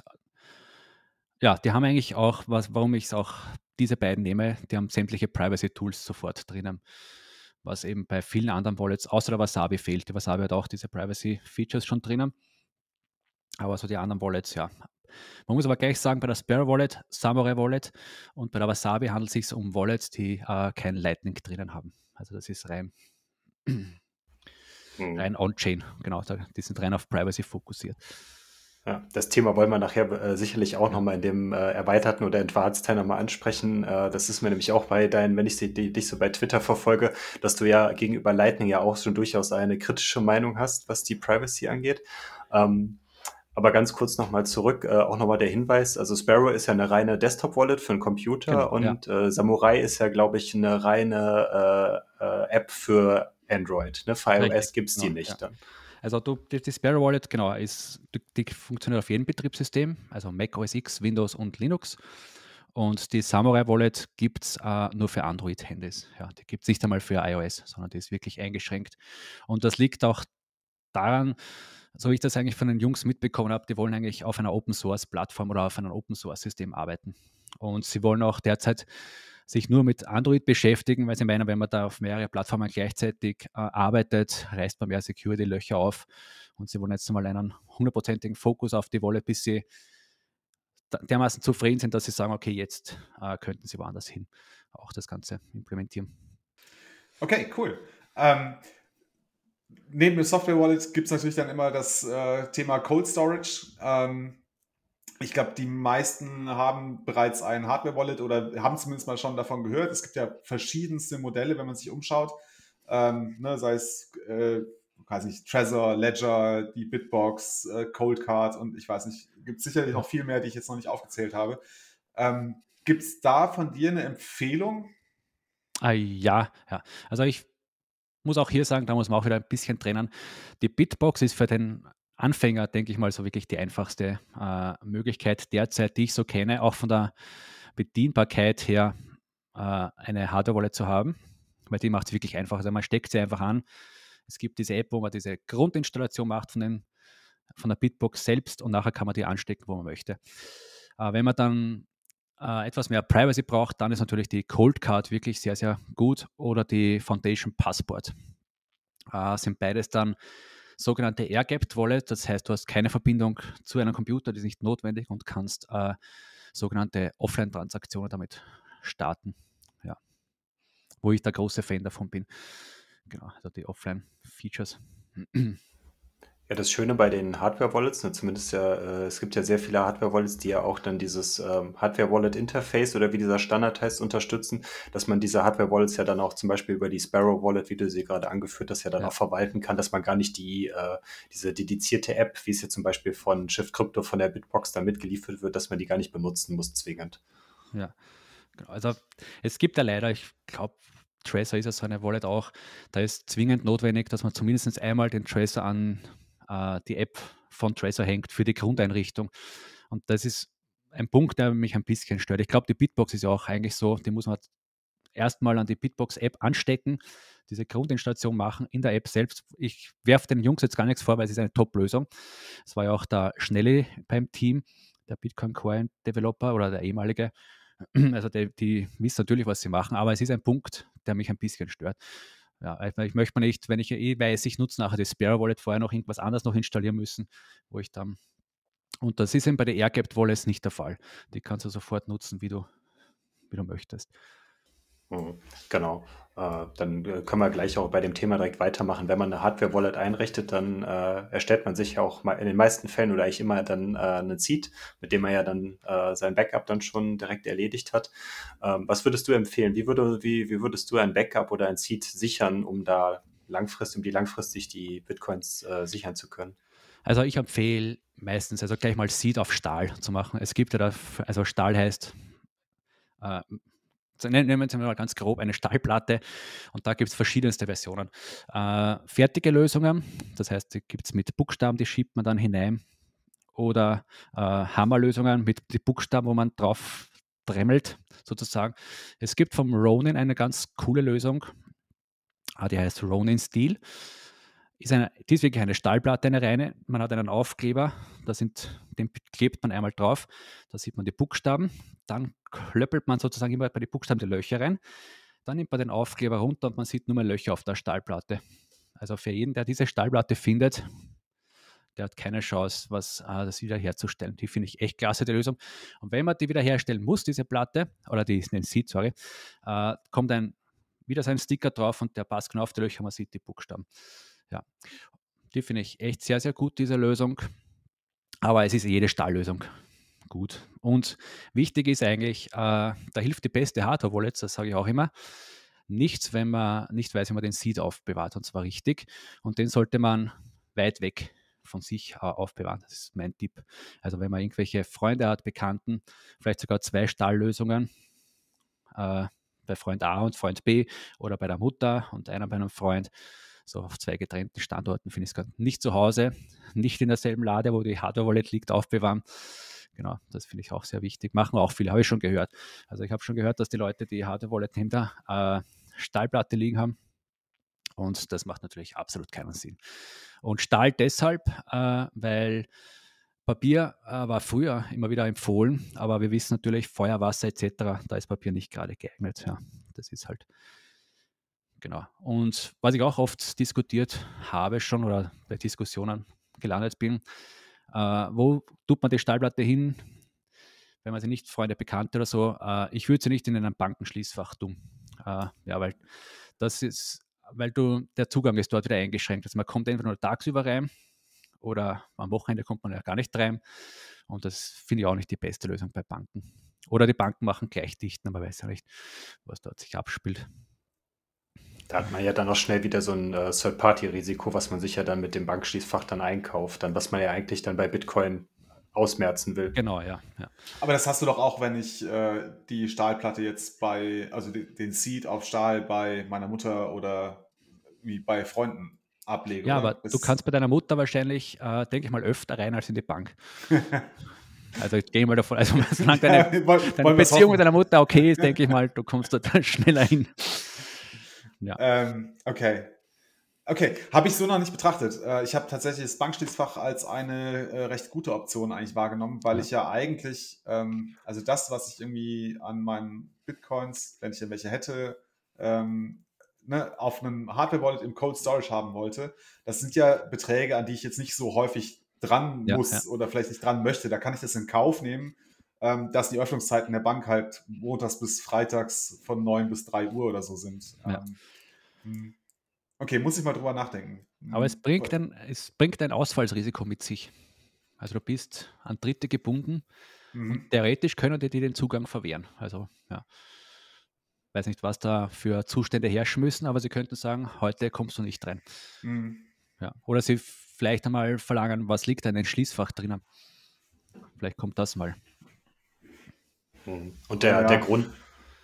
S3: ja, die haben eigentlich auch, was, warum ich es auch diese beiden nehme, die haben sämtliche Privacy Tools sofort drinnen was eben bei vielen anderen Wallets, außer der Wasabi fehlt. Die Wasabi hat auch diese Privacy-Features schon drinnen. Aber so die anderen Wallets, ja. Man muss aber gleich sagen, bei der Sparrow Wallet, Samurai Wallet und bei der Wasabi handelt es sich um Wallets, die äh, kein Lightning drinnen haben. Also das ist rein, hm. rein on-chain, genau, die sind rein auf Privacy fokussiert.
S2: Ja, das Thema wollen wir nachher äh, sicherlich auch nochmal in dem äh, erweiterten oder Advanced Teil nochmal ansprechen. Äh, das ist mir nämlich auch bei deinen, wenn ich die, die, dich so bei Twitter verfolge, dass du ja gegenüber Lightning ja auch schon durchaus eine kritische Meinung hast, was die Privacy angeht. Ähm, aber ganz kurz nochmal zurück, äh, auch nochmal der Hinweis, also Sparrow ist ja eine reine Desktop-Wallet für einen Computer genau, und ja. äh, Samurai ist ja, glaube ich, eine reine äh, äh, App für Android. Ne? Für iOS gibt es die genau, nicht ja. dann.
S3: Also du, die, Sparrow Wallet, genau, ist, die, die, funktioniert auf jedem Betriebssystem, also Mac OS X, Windows und Linux. Und die Samurai Wallet gibt es äh, nur für Android-Handys. Ja, die gibt es nicht einmal für iOS, sondern die ist wirklich eingeschränkt. Und das liegt auch daran, so wie ich das eigentlich von den Jungs mitbekommen habe, die wollen eigentlich auf einer Open-Source-Plattform oder auf einem Open-Source-System arbeiten. Und sie wollen auch derzeit sich nur mit Android beschäftigen, weil sie meinen, wenn man da auf mehrere Plattformen gleichzeitig äh, arbeitet, reißt man mehr Security-Löcher auf. Und sie wollen jetzt mal einen hundertprozentigen Fokus auf die Wolle, bis sie dermaßen zufrieden sind, dass sie sagen, okay, jetzt äh, könnten sie woanders hin auch das Ganze implementieren.
S1: Okay, cool. Ähm, neben dem Software Wallet gibt es natürlich dann immer das äh, Thema Cold Storage. Ähm, ich glaube, die meisten haben bereits ein Hardware-Wallet oder haben zumindest mal schon davon gehört. Es gibt ja verschiedenste Modelle, wenn man sich umschaut. Ähm, ne, sei es, äh, weiß nicht, Trezor, Ledger, die Bitbox, äh, Cold Card und ich weiß nicht, gibt sicherlich noch viel mehr, die ich jetzt noch nicht aufgezählt habe. Ähm, gibt es da von dir eine Empfehlung?
S3: Ah, ja, ja. Also ich muss auch hier sagen, da muss man auch wieder ein bisschen trennen. Die Bitbox ist für den Anfänger, denke ich mal, so wirklich die einfachste äh, Möglichkeit derzeit, die ich so kenne, auch von der Bedienbarkeit her, äh, eine Hardware-Wallet zu haben, weil die macht es wirklich einfach. Also man steckt sie einfach an. Es gibt diese App, wo man diese Grundinstallation macht von, den, von der Bitbox selbst und nachher kann man die anstecken, wo man möchte. Äh, wenn man dann äh, etwas mehr Privacy braucht, dann ist natürlich die Cold Card wirklich sehr, sehr gut oder die Foundation Passport. Äh, sind beides dann sogenannte Air-Gapped Wallet, das heißt, du hast keine Verbindung zu einem Computer, die ist nicht notwendig und kannst äh, sogenannte Offline-Transaktionen damit starten. Ja. Wo ich der große Fan davon bin. Genau, also die Offline-Features.
S2: Ja, das Schöne bei den Hardware-Wallets, ne, zumindest ja, äh, es gibt ja sehr viele Hardware-Wallets, die ja auch dann dieses ähm, Hardware-Wallet-Interface oder wie dieser Standard heißt, unterstützen, dass man diese Hardware-Wallets ja dann auch zum Beispiel über die Sparrow-Wallet, wie du sie gerade angeführt hast, ja dann ja. auch verwalten kann, dass man gar nicht die, äh, diese dedizierte App, wie es jetzt zum Beispiel von Shift Crypto von der Bitbox dann mitgeliefert wird, dass man die gar nicht benutzen muss, zwingend.
S3: Ja, genau. Also es gibt ja leider, ich glaube, Tracer ist ja so eine Wallet auch, da ist zwingend notwendig, dass man zumindest einmal den Tracer an äh, die App von Tracer hängt für die Grundeinrichtung. Und das ist ein Punkt, der mich ein bisschen stört. Ich glaube, die Bitbox ist ja auch eigentlich so, die muss man erstmal an die Bitbox-App anstecken, diese Grundinstallation machen in der App selbst. Ich werfe den Jungs jetzt gar nichts vor, weil es ist eine Top-Lösung. Es war ja auch der Schnelle beim Team, der Bitcoin Coin Developer oder der ehemalige. Also die, die wissen natürlich, was sie machen, aber es ist ein Punkt, der mich ein bisschen stört. Ja, ich möchte mir nicht, wenn ich eh weiß, ich nutze nachher das Spare Wallet vorher noch irgendwas anderes noch installieren müssen, wo ich dann. Und das ist eben bei der AirGapped Wallet nicht der Fall. Die kannst du sofort nutzen, wie du, wie du möchtest.
S2: Mhm, genau. Äh, dann äh, können wir gleich auch bei dem Thema direkt weitermachen. Wenn man eine Hardware-Wallet einrichtet, dann äh, erstellt man sich ja auch in den meisten Fällen oder eigentlich immer dann äh, einen Seed, mit dem man ja dann äh, sein Backup dann schon direkt erledigt hat. Ähm, was würdest du empfehlen? Wie, würde, wie, wie würdest du ein Backup oder ein Seed sichern, um da langfristig, um die langfristig die Bitcoins sichern zu können?
S3: Also ich empfehle meistens also gleich mal Seed auf Stahl zu machen. Es gibt ja da, also Stahl heißt nehmen wir jetzt mal ganz grob eine Stahlplatte und da gibt es verschiedenste Versionen. Äh, fertige Lösungen, das heißt, die gibt es mit Buchstaben, die schiebt man dann hinein. Oder äh, Hammerlösungen mit den Buchstaben, wo man drauf dremmelt, sozusagen. Es gibt vom Ronin eine ganz coole Lösung, ah, die heißt Ronin Steel. Ist eine, ist wirklich eine Stahlplatte, eine reine. Man hat einen Aufkleber, da sind, den klebt man einmal drauf, da sieht man die Buchstaben. Dann klöppelt man sozusagen immer bei den Buchstaben die Löcher rein. Dann nimmt man den Aufkleber runter und man sieht nur mehr Löcher auf der Stahlplatte. Also für jeden, der diese Stahlplatte findet, der hat keine Chance, was, äh, das wiederherzustellen. Die finde ich echt klasse, die Lösung. Und wenn man die wiederherstellen muss, diese Platte, oder die, den sieht, sorry, äh, kommt ein, wieder so ein Sticker drauf und der passt genau auf die Löcher, man sieht die Buchstaben. Ja, die finde ich echt sehr, sehr gut, diese Lösung. Aber es ist jede Stahllösung gut. Und wichtig ist eigentlich, äh, da hilft die beste Hardware-Wallet, das sage ich auch immer. Nichts, wenn man nicht weiß, wie man den Seed aufbewahrt, und zwar richtig. Und den sollte man weit weg von sich äh, aufbewahren. Das ist mein Tipp. Also wenn man irgendwelche Freunde hat, Bekannten, vielleicht sogar zwei Stahllösungen, äh, bei Freund A und Freund B oder bei der Mutter und einer bei einem Freund, so auf zwei getrennten Standorten finde ich es gerade nicht zu Hause, nicht in derselben Lade, wo die Hardware-Wallet liegt, aufbewahren. Genau, das finde ich auch sehr wichtig. Machen auch viele, habe ich schon gehört. Also ich habe schon gehört, dass die Leute, die Hardware-Wallet hinter äh, Stahlplatte liegen haben. Und das macht natürlich absolut keinen Sinn. Und Stahl deshalb, äh, weil Papier äh, war früher immer wieder empfohlen, aber wir wissen natürlich, Feuer, Wasser etc., da ist Papier nicht gerade geeignet. Ja, das ist halt Genau. Und was ich auch oft diskutiert habe schon oder bei Diskussionen gelandet bin, äh, wo tut man die Stahlplatte hin, wenn man sie nicht Freunde, Bekannte oder so, äh, ich würde sie nicht in einem Bankenschließfach tun. Äh, ja, weil das ist, weil du, der Zugang ist dort wieder eingeschränkt. Also man kommt entweder nur tagsüber rein oder am Wochenende kommt man ja gar nicht rein. Und das finde ich auch nicht die beste Lösung bei Banken. Oder die Banken machen gleich dichten, aber weiß ja nicht, was dort sich abspielt.
S2: Da hat man ja dann auch schnell wieder so ein äh, Third-Party-Risiko, was man sich ja dann mit dem Bankschließfach dann einkauft, dann was man ja eigentlich dann bei Bitcoin ausmerzen will.
S3: Genau, ja. ja.
S1: Aber das hast du doch auch, wenn ich äh, die Stahlplatte jetzt bei, also die, den Seed auf Stahl bei meiner Mutter oder wie bei Freunden ablege.
S3: Ja, oder? aber Bis du kannst bei deiner Mutter wahrscheinlich, äh, denke ich mal, öfter rein als in die Bank. Also ich gehe mal davon, also solange deine, deine Beziehung mit deiner Mutter okay ist, denke ich mal, du kommst dort schneller hin.
S1: Ja. Ähm, okay. Okay, habe ich so noch nicht betrachtet. Äh, ich habe tatsächlich das Bankschließfach als eine äh, recht gute Option eigentlich wahrgenommen, weil ich ja eigentlich, ähm, also das, was ich irgendwie an meinen Bitcoins, wenn ich ja welche hätte, ähm, ne, auf einem Hardware-Wallet im Cold Storage haben wollte, das sind ja Beträge, an die ich jetzt nicht so häufig dran ja, muss ja. oder vielleicht nicht dran möchte. Da kann ich das in Kauf nehmen, ähm, dass die Öffnungszeiten der Bank halt montags bis freitags von 9 bis 3 Uhr oder so sind. Ja. Ähm, hm. Okay, muss ich mal drüber nachdenken.
S3: Aber es hm, bringt, ein, es bringt ein Ausfallsrisiko mit sich. Also du bist an Dritte gebunden mhm. und theoretisch können die dir den Zugang verwehren. Also ja, weiß nicht, was da für Zustände herrschen müssen, aber sie könnten sagen, heute kommst du nicht rein. Mhm. Ja. Oder sie vielleicht einmal verlangen, was liegt da in dem Schließfach drinnen. Vielleicht kommt das mal.
S2: Mhm. Und der, ja. der Grund,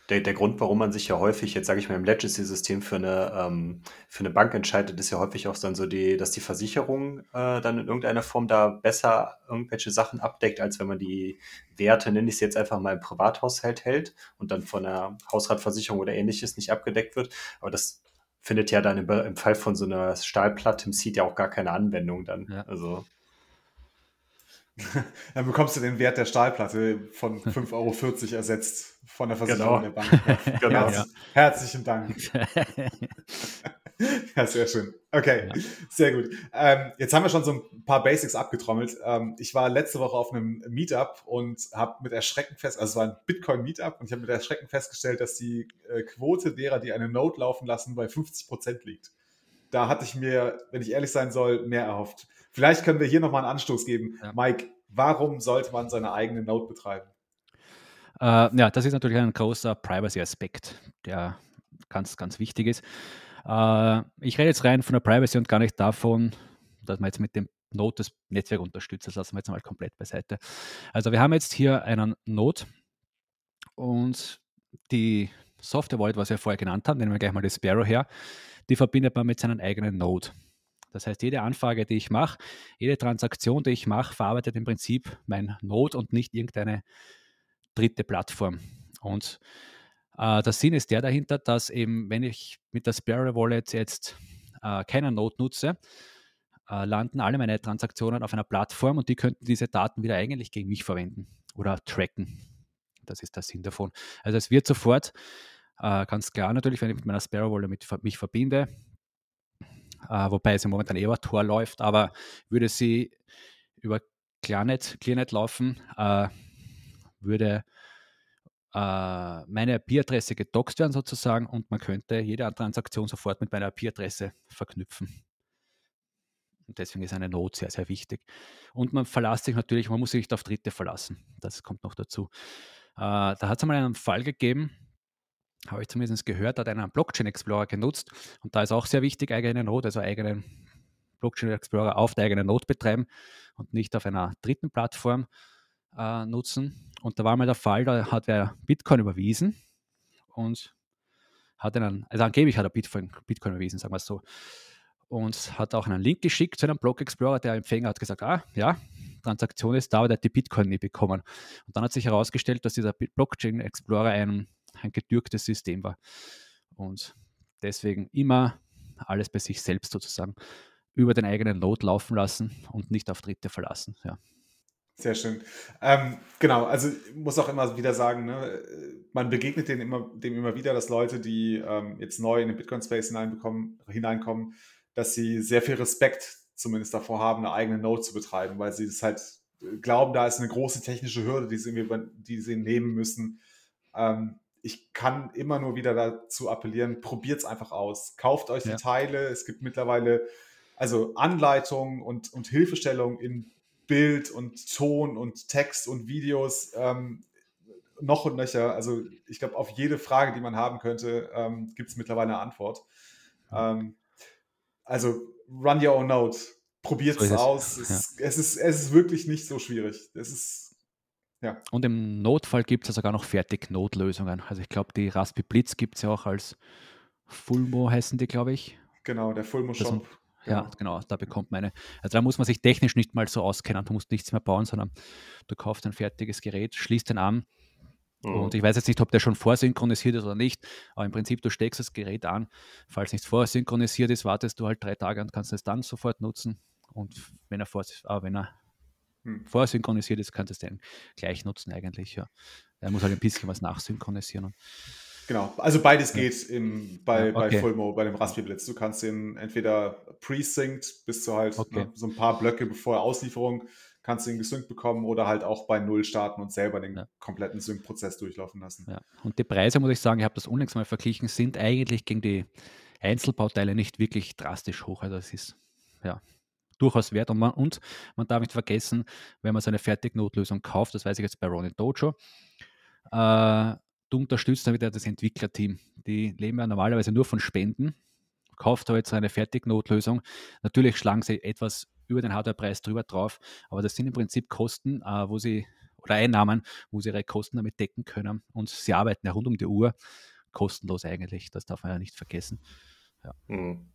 S2: der, der Grund, warum man sich ja häufig, jetzt sage ich mal, im Legacy-System für eine, ähm, für eine Bank entscheidet, ist ja häufig auch dann so die, dass die Versicherung äh, dann in irgendeiner Form da besser irgendwelche Sachen abdeckt, als wenn man die Werte, nenne ich es jetzt einfach mal im Privathaushalt hält und dann von einer Hausratversicherung oder ähnliches nicht abgedeckt wird. Aber das findet ja dann im, im Fall von so einer Stahlplatte im Seed ja auch gar keine Anwendung dann. Ja. Also.
S1: Dann bekommst du den Wert der Stahlplatte von 5,40 Euro ersetzt von der Versicherung genau. der Bank. genau. Herz, ja. Herzlichen Dank. ja, sehr schön. Okay, ja. sehr gut. Ähm, jetzt haben wir schon so ein paar Basics abgetrommelt. Ähm, ich war letzte Woche auf einem Meetup und habe mit Erschrecken fest, also es war ein Bitcoin-Meetup und ich habe mit Erschrecken festgestellt, dass die äh, Quote derer, die eine Note laufen lassen, bei 50 Prozent liegt. Da hatte ich mir, wenn ich ehrlich sein soll, mehr erhofft. Vielleicht können wir hier nochmal einen Anstoß geben. Ja. Mike, warum sollte man seine eigene Note betreiben?
S3: Äh, ja, das ist natürlich ein großer Privacy-Aspekt, der ganz, ganz wichtig ist. Äh, ich rede jetzt rein von der Privacy und gar nicht davon, dass man jetzt mit dem Node das Netzwerk unterstützt. Das lassen wir jetzt mal komplett beiseite. Also wir haben jetzt hier einen Node und die Software Wallet, was wir vorher genannt haben, nehmen wir gleich mal das Sparrow her, die verbindet man mit seinem eigenen Node. Das heißt, jede Anfrage, die ich mache, jede Transaktion, die ich mache, verarbeitet im Prinzip mein Node und nicht irgendeine dritte Plattform. Und äh, der Sinn ist der dahinter, dass eben, wenn ich mit der Sparrow Wallet jetzt äh, keinen Node nutze, äh, landen alle meine Transaktionen auf einer Plattform und die könnten diese Daten wieder eigentlich gegen mich verwenden oder tracken. Das ist der Sinn davon. Also es wird sofort äh, ganz klar natürlich, wenn ich mit meiner Sparrow Wallet mich verbinde, äh, wobei es im Moment eh über Tor läuft, aber würde sie über Clearnet, Clearnet laufen, äh, würde äh, meine IP-Adresse gedoxt werden sozusagen und man könnte jede Transaktion sofort mit meiner IP-Adresse verknüpfen. Und deswegen ist eine Not sehr, sehr wichtig. Und man verlässt sich natürlich, man muss sich nicht auf Dritte verlassen. Das kommt noch dazu. Äh, da hat es einmal einen Fall gegeben, habe ich zumindest gehört, hat einen Blockchain Explorer genutzt. Und da ist auch sehr wichtig, eigene Node, also eigenen Blockchain Explorer auf der eigenen Node betreiben und nicht auf einer dritten Plattform äh, nutzen. Und da war mal der Fall, da hat er Bitcoin überwiesen und hat einen, also angeblich hat er Bitcoin, Bitcoin überwiesen, sagen wir es so. Und hat auch einen Link geschickt zu einem Block Explorer. Der Empfänger hat gesagt, ah, ja, Transaktion ist da, aber der hat die Bitcoin nie bekommen. Und dann hat sich herausgestellt, dass dieser Blockchain Explorer ein ein gedürktes System war. Und deswegen immer alles bei sich selbst sozusagen über den eigenen Load laufen lassen und nicht auf Dritte verlassen. Ja.
S1: Sehr schön. Ähm, genau, also ich muss auch immer wieder sagen, ne, man begegnet dem immer, dem immer wieder, dass Leute, die ähm, jetzt neu in den Bitcoin-Space hineinkommen, dass sie sehr viel Respekt zumindest davor haben, eine eigene Node zu betreiben, weil sie es halt glauben, da ist eine große technische Hürde, die sie, die sie nehmen müssen. Ähm, ich kann immer nur wieder dazu appellieren, probiert es einfach aus. Kauft euch ja. die Teile. Es gibt mittlerweile also Anleitungen und, und Hilfestellungen in Bild und Ton und Text und Videos ähm, noch und nöcher. Also ich glaube, auf jede Frage, die man haben könnte, ähm, gibt es mittlerweile eine Antwort. Ähm, also run your own note. Probiert so es aus. Es, ja. es, ist, es ist wirklich nicht so schwierig. Es ist
S3: ja. Und im Notfall gibt es ja sogar noch Fertig-Notlösungen. Also ich glaube, die Raspi Blitz gibt es ja auch als Fulmo heißen die, glaube ich.
S1: Genau, der Fulmo-Shop.
S3: Ja, genau. genau, da bekommt man eine. Also da muss man sich technisch nicht mal so auskennen. Du musst nichts mehr bauen, sondern du kaufst ein fertiges Gerät, schließt den an Mhm. Und ich weiß jetzt nicht, ob der schon vorsynchronisiert ist oder nicht, aber im Prinzip, du steckst das Gerät an. Falls nichts vorsynchronisiert ist, wartest du halt drei Tage und kannst es dann sofort nutzen. Und wenn er, vor, äh, wenn er hm. vorsynchronisiert ist, kannst du es dann gleich nutzen eigentlich. Ja. Er muss halt ein bisschen was nachsynchronisieren.
S1: Genau, also beides geht im, bei, ja, okay. bei Fullmo, bei dem Raspberry Blitz. Du kannst ihn entweder pre-synced bis zu halt okay. ne, so ein paar Blöcke bevor Auslieferung kannst du ihn gesynkt bekommen oder halt auch bei Null starten und selber den ja. kompletten Sync-Prozess durchlaufen lassen.
S3: Ja. Und die Preise, muss ich sagen, ich habe das unlängst mal verglichen, sind eigentlich gegen die Einzelbauteile nicht wirklich drastisch hoch. Also es ist ja durchaus wert. Und man, und man darf nicht vergessen, wenn man so eine Fertignotlösung kauft, das weiß ich jetzt bei Ronin Dojo, äh, du unterstützt dann wieder das Entwicklerteam. Die leben ja normalerweise nur von Spenden. Kauft da jetzt eine Fertignotlösung. Natürlich schlagen sie etwas über den Hardwarepreis drüber drauf, aber das sind im Prinzip Kosten, äh, wo sie oder Einnahmen, wo sie ihre Kosten damit decken können. Und sie arbeiten ja rund um die Uhr kostenlos eigentlich. Das darf man ja nicht vergessen.
S2: Ja. Mhm.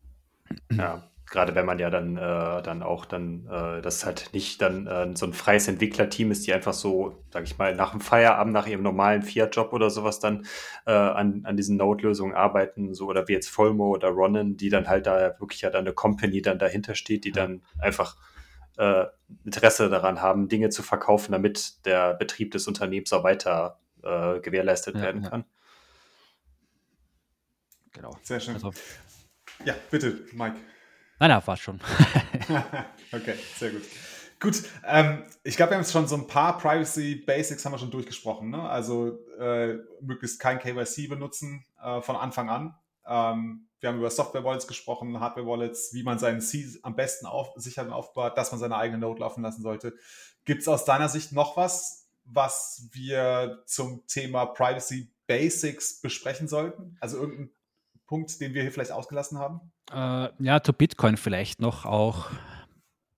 S2: ja gerade wenn man ja dann, äh, dann auch dann, äh, das halt nicht dann äh, so ein freies Entwicklerteam ist, die einfach so, sag ich mal, nach dem Feierabend, nach ihrem normalen Fiat-Job oder sowas dann äh, an, an diesen Node-Lösungen arbeiten, so oder wie jetzt Volmo oder Ronin, die dann halt da wirklich ja dann eine Company dann dahinter steht, die dann einfach äh, Interesse daran haben, Dinge zu verkaufen, damit der Betrieb des Unternehmens auch weiter äh, gewährleistet ja, werden ja. kann.
S1: Genau. Sehr schön. Also, ja, bitte, Mike.
S3: Nein, nein, war schon.
S1: okay, sehr gut. Gut, ähm, ich glaube, wir haben schon so ein paar Privacy Basics haben wir schon durchgesprochen. Ne? Also äh, möglichst kein KYC benutzen äh, von Anfang an. Ähm, wir haben über Software Wallets gesprochen, Hardware Wallets, wie man seinen C am besten auf, sichert und aufbaut, dass man seine eigene Node laufen lassen sollte. Gibt es aus deiner Sicht noch was, was wir zum Thema Privacy Basics besprechen sollten? Also irgendein Punkt, den wir hier vielleicht ausgelassen haben?
S3: Äh, ja, zu Bitcoin vielleicht noch auch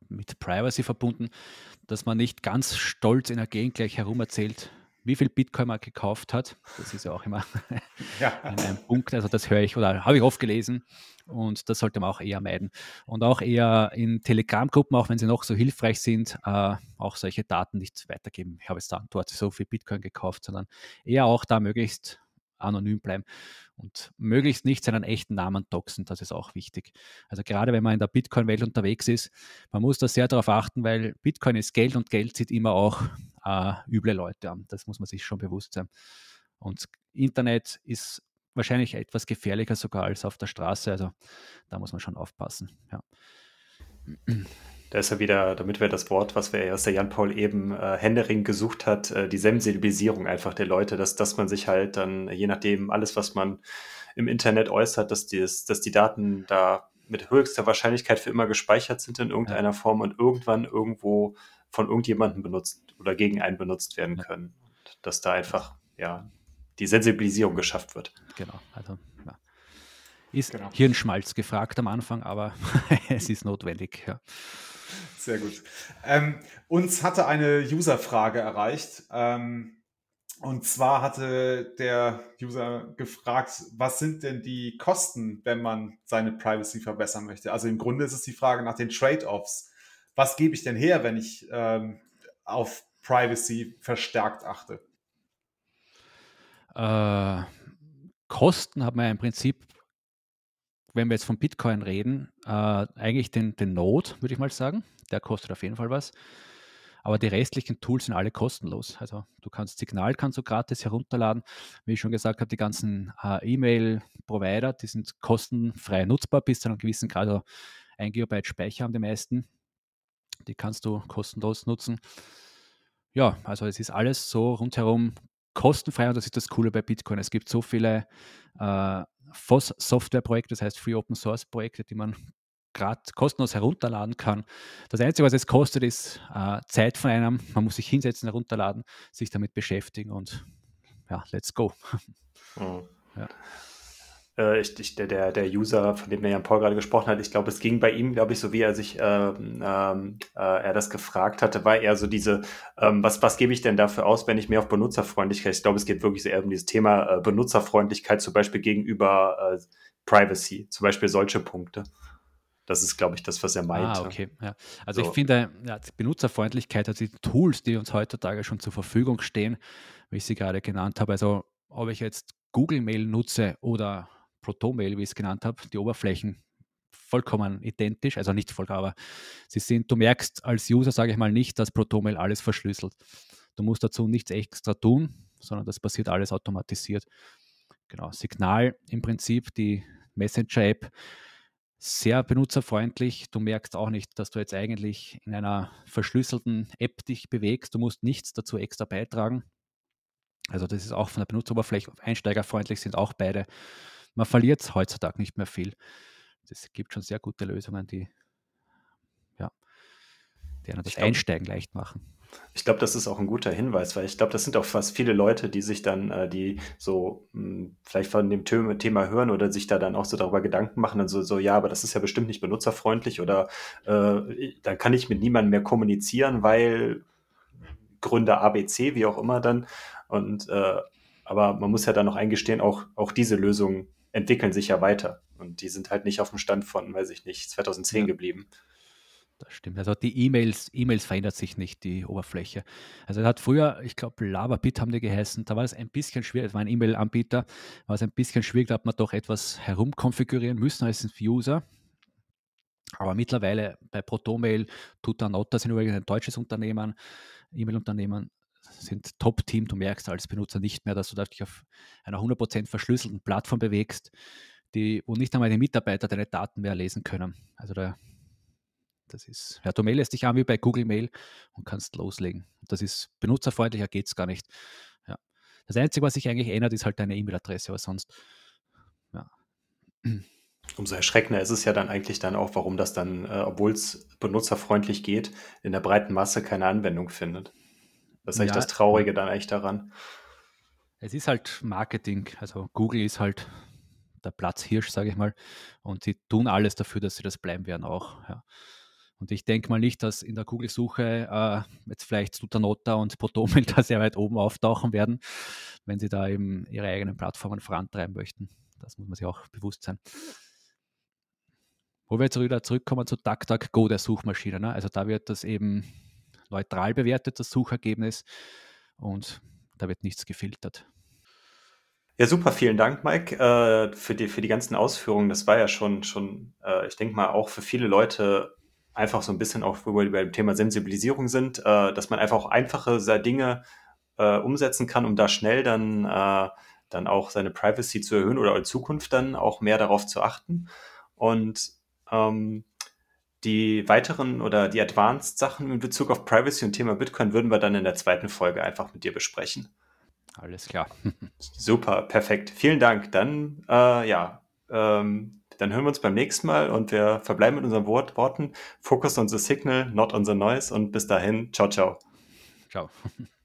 S3: mit Privacy verbunden, dass man nicht ganz stolz in der Gegend gleich herum erzählt, wie viel Bitcoin man gekauft hat. Das ist ja auch immer ja. ein Punkt. Also das höre ich oder habe ich oft gelesen und das sollte man auch eher meiden. Und auch eher in Telegram-Gruppen, auch wenn sie noch so hilfreich sind, äh, auch solche Daten nicht weitergeben. Ich habe jetzt da dort so viel Bitcoin gekauft, sondern eher auch da möglichst anonym bleiben und möglichst nicht seinen echten Namen doxen, das ist auch wichtig. Also gerade wenn man in der Bitcoin-Welt unterwegs ist, man muss da sehr darauf achten, weil Bitcoin ist Geld und Geld zieht immer auch äh, üble Leute an. Das muss man sich schon bewusst sein. Und Internet ist wahrscheinlich etwas gefährlicher sogar als auf der Straße, also da muss man schon aufpassen. Ja.
S2: Da ist ja wieder, damit wir das Wort, was wir aus der Jan Paul eben äh, Händering gesucht hat, äh, die Sensibilisierung einfach der Leute, dass, dass man sich halt dann, je nachdem, alles, was man im Internet äußert, dass, die, dass die Daten da mit höchster Wahrscheinlichkeit für immer gespeichert sind in irgendeiner ja. Form und irgendwann irgendwo von irgendjemandem benutzt oder gegen einen benutzt werden können. Und dass da einfach, ja, die Sensibilisierung geschafft wird.
S3: Genau, also ja. ist genau. Hirnschmalz gefragt am Anfang, aber es ist notwendig, ja.
S1: Sehr gut. Ähm, uns hatte eine User-Frage erreicht. Ähm, und zwar hatte der User gefragt, was sind denn die Kosten, wenn man seine Privacy verbessern möchte? Also im Grunde ist es die Frage nach den Trade-offs. Was gebe ich denn her, wenn ich ähm, auf Privacy verstärkt achte?
S3: Äh, Kosten hat man im Prinzip wenn wir jetzt von Bitcoin reden, äh, eigentlich den, den Node, würde ich mal sagen. Der kostet auf jeden Fall was. Aber die restlichen Tools sind alle kostenlos. Also du kannst Signal kannst du gratis herunterladen. Wie ich schon gesagt habe, die ganzen äh, E-Mail-Provider, die sind kostenfrei nutzbar bis zu einem gewissen Grad. Also ein Gigabyte Speicher haben die meisten. Die kannst du kostenlos nutzen. Ja, also es ist alles so rundherum kostenfrei und das ist das Coole bei Bitcoin. Es gibt so viele äh, FOSS-Software-Projekte, das heißt Free Open Source-Projekte, die man gerade kostenlos herunterladen kann. Das Einzige, was es kostet, ist äh, Zeit von einem. Man muss sich hinsetzen, herunterladen, sich damit beschäftigen und ja, let's go.
S2: Mhm. Ja äh, ich, ich, der, der User, von dem der Jan Paul gerade gesprochen hat, ich glaube, es ging bei ihm, glaube ich, so wie er sich, ähm, ähm, äh, er das gefragt hatte, war eher so diese, ähm, was, was gebe ich denn dafür aus, wenn ich mehr auf Benutzerfreundlichkeit, ich glaube, es geht wirklich eher um dieses Thema äh, Benutzerfreundlichkeit, zum Beispiel gegenüber äh, Privacy, zum Beispiel solche Punkte. Das ist, glaube ich, das, was er meinte.
S3: Ah, okay. Ja. Also so. ich finde, ja, die Benutzerfreundlichkeit, also die Tools, die uns heutzutage schon zur Verfügung stehen, wie ich sie gerade genannt habe, also ob ich jetzt Google Mail nutze oder Protonmail, wie ich es genannt habe, die Oberflächen vollkommen identisch, also nicht vollkommen, aber sie sind, du merkst als User, sage ich mal, nicht, dass Protonmail alles verschlüsselt. Du musst dazu nichts extra tun, sondern das passiert alles automatisiert. Genau, Signal im Prinzip, die Messenger-App, sehr benutzerfreundlich. Du merkst auch nicht, dass du jetzt eigentlich in einer verschlüsselten App dich bewegst. Du musst nichts dazu extra beitragen. Also das ist auch von der Benutzeroberfläche einsteigerfreundlich, sind auch beide. Man verliert es heutzutage nicht mehr viel. Es gibt schon sehr gute Lösungen, die, ja, die das Einsteigen leicht machen.
S2: Ich glaube, das ist auch ein guter Hinweis, weil ich glaube, das sind auch fast viele Leute, die sich dann, äh, die so mh, hm, vielleicht von dem Thema hören oder sich da dann auch so darüber Gedanken machen, dann so, so ja, aber das ist ja bestimmt nicht benutzerfreundlich oder äh, dann kann ich mit niemandem mehr kommunizieren, weil Gründe ABC, wie auch immer dann. Und äh, aber man muss ja dann noch eingestehen, auch, auch diese Lösungen entwickeln sich ja weiter. Und die sind halt nicht auf dem Stand von, weiß ich nicht, 2010 ja. geblieben.
S3: Das stimmt. Also die E-Mails, E-Mails verändert sich nicht, die Oberfläche. Also er hat früher, ich glaube, Lavabit haben die geheißen, da war es ein bisschen schwierig, es war ein E-Mail-Anbieter, war es ein bisschen schwierig, da hat man doch etwas herumkonfigurieren müssen als User. Aber mittlerweile bei Protonmail, Tutanota sind übrigens ein deutsches Unternehmen, E-Mail-Unternehmen, sind Top-Team. Du merkst als Benutzer nicht mehr, dass du dich auf einer 100% verschlüsselten Plattform bewegst, die, wo nicht einmal die Mitarbeiter deine Daten mehr lesen können. Also da das ist, ja, du meldest dich an wie bei Google Mail und kannst loslegen. Das ist benutzerfreundlicher, geht es gar nicht. Ja. Das Einzige, was sich eigentlich ändert, ist halt deine E-Mail-Adresse, aber sonst, ja.
S2: Umso erschreckender ist es ja dann eigentlich dann auch, warum das dann, äh, obwohl es benutzerfreundlich geht, in der breiten Masse keine Anwendung findet. Das ist eigentlich ja, das Traurige dann eigentlich daran.
S3: Es ist halt Marketing. Also Google ist halt der Platzhirsch, sage ich mal. Und sie tun alles dafür, dass sie das bleiben werden auch. Ja. Und ich denke mal nicht, dass in der Kugelsuche äh, jetzt vielleicht Stutanota und Potomel da sehr weit oben auftauchen werden, wenn sie da eben ihre eigenen Plattformen vorantreiben möchten. Das muss man sich auch bewusst sein. Wo wir jetzt wieder zurückkommen zu DuckDuckGo, der Suchmaschine. Ne? Also da wird das eben neutral bewertet, das Suchergebnis, und da wird nichts gefiltert.
S2: Ja, super, vielen Dank, Mike, äh, für, die, für die ganzen Ausführungen. Das war ja schon, schon äh, ich denke mal, auch für viele Leute einfach so ein bisschen auch, wo wir beim Thema Sensibilisierung sind, äh, dass man einfach auch einfache Dinge äh, umsetzen kann, um da schnell dann, äh, dann auch seine Privacy zu erhöhen oder in Zukunft dann auch mehr darauf zu achten. Und ähm, die weiteren oder die Advanced Sachen in Bezug auf Privacy und Thema Bitcoin würden wir dann in der zweiten Folge einfach mit dir besprechen.
S3: Alles klar.
S2: Super, perfekt. Vielen Dank. Dann, äh, ja, ähm, dann hören wir uns beim nächsten Mal und wir verbleiben mit unseren Wort Worten. Focus on the signal, not on the noise. Und bis dahin, ciao, ciao. Ciao.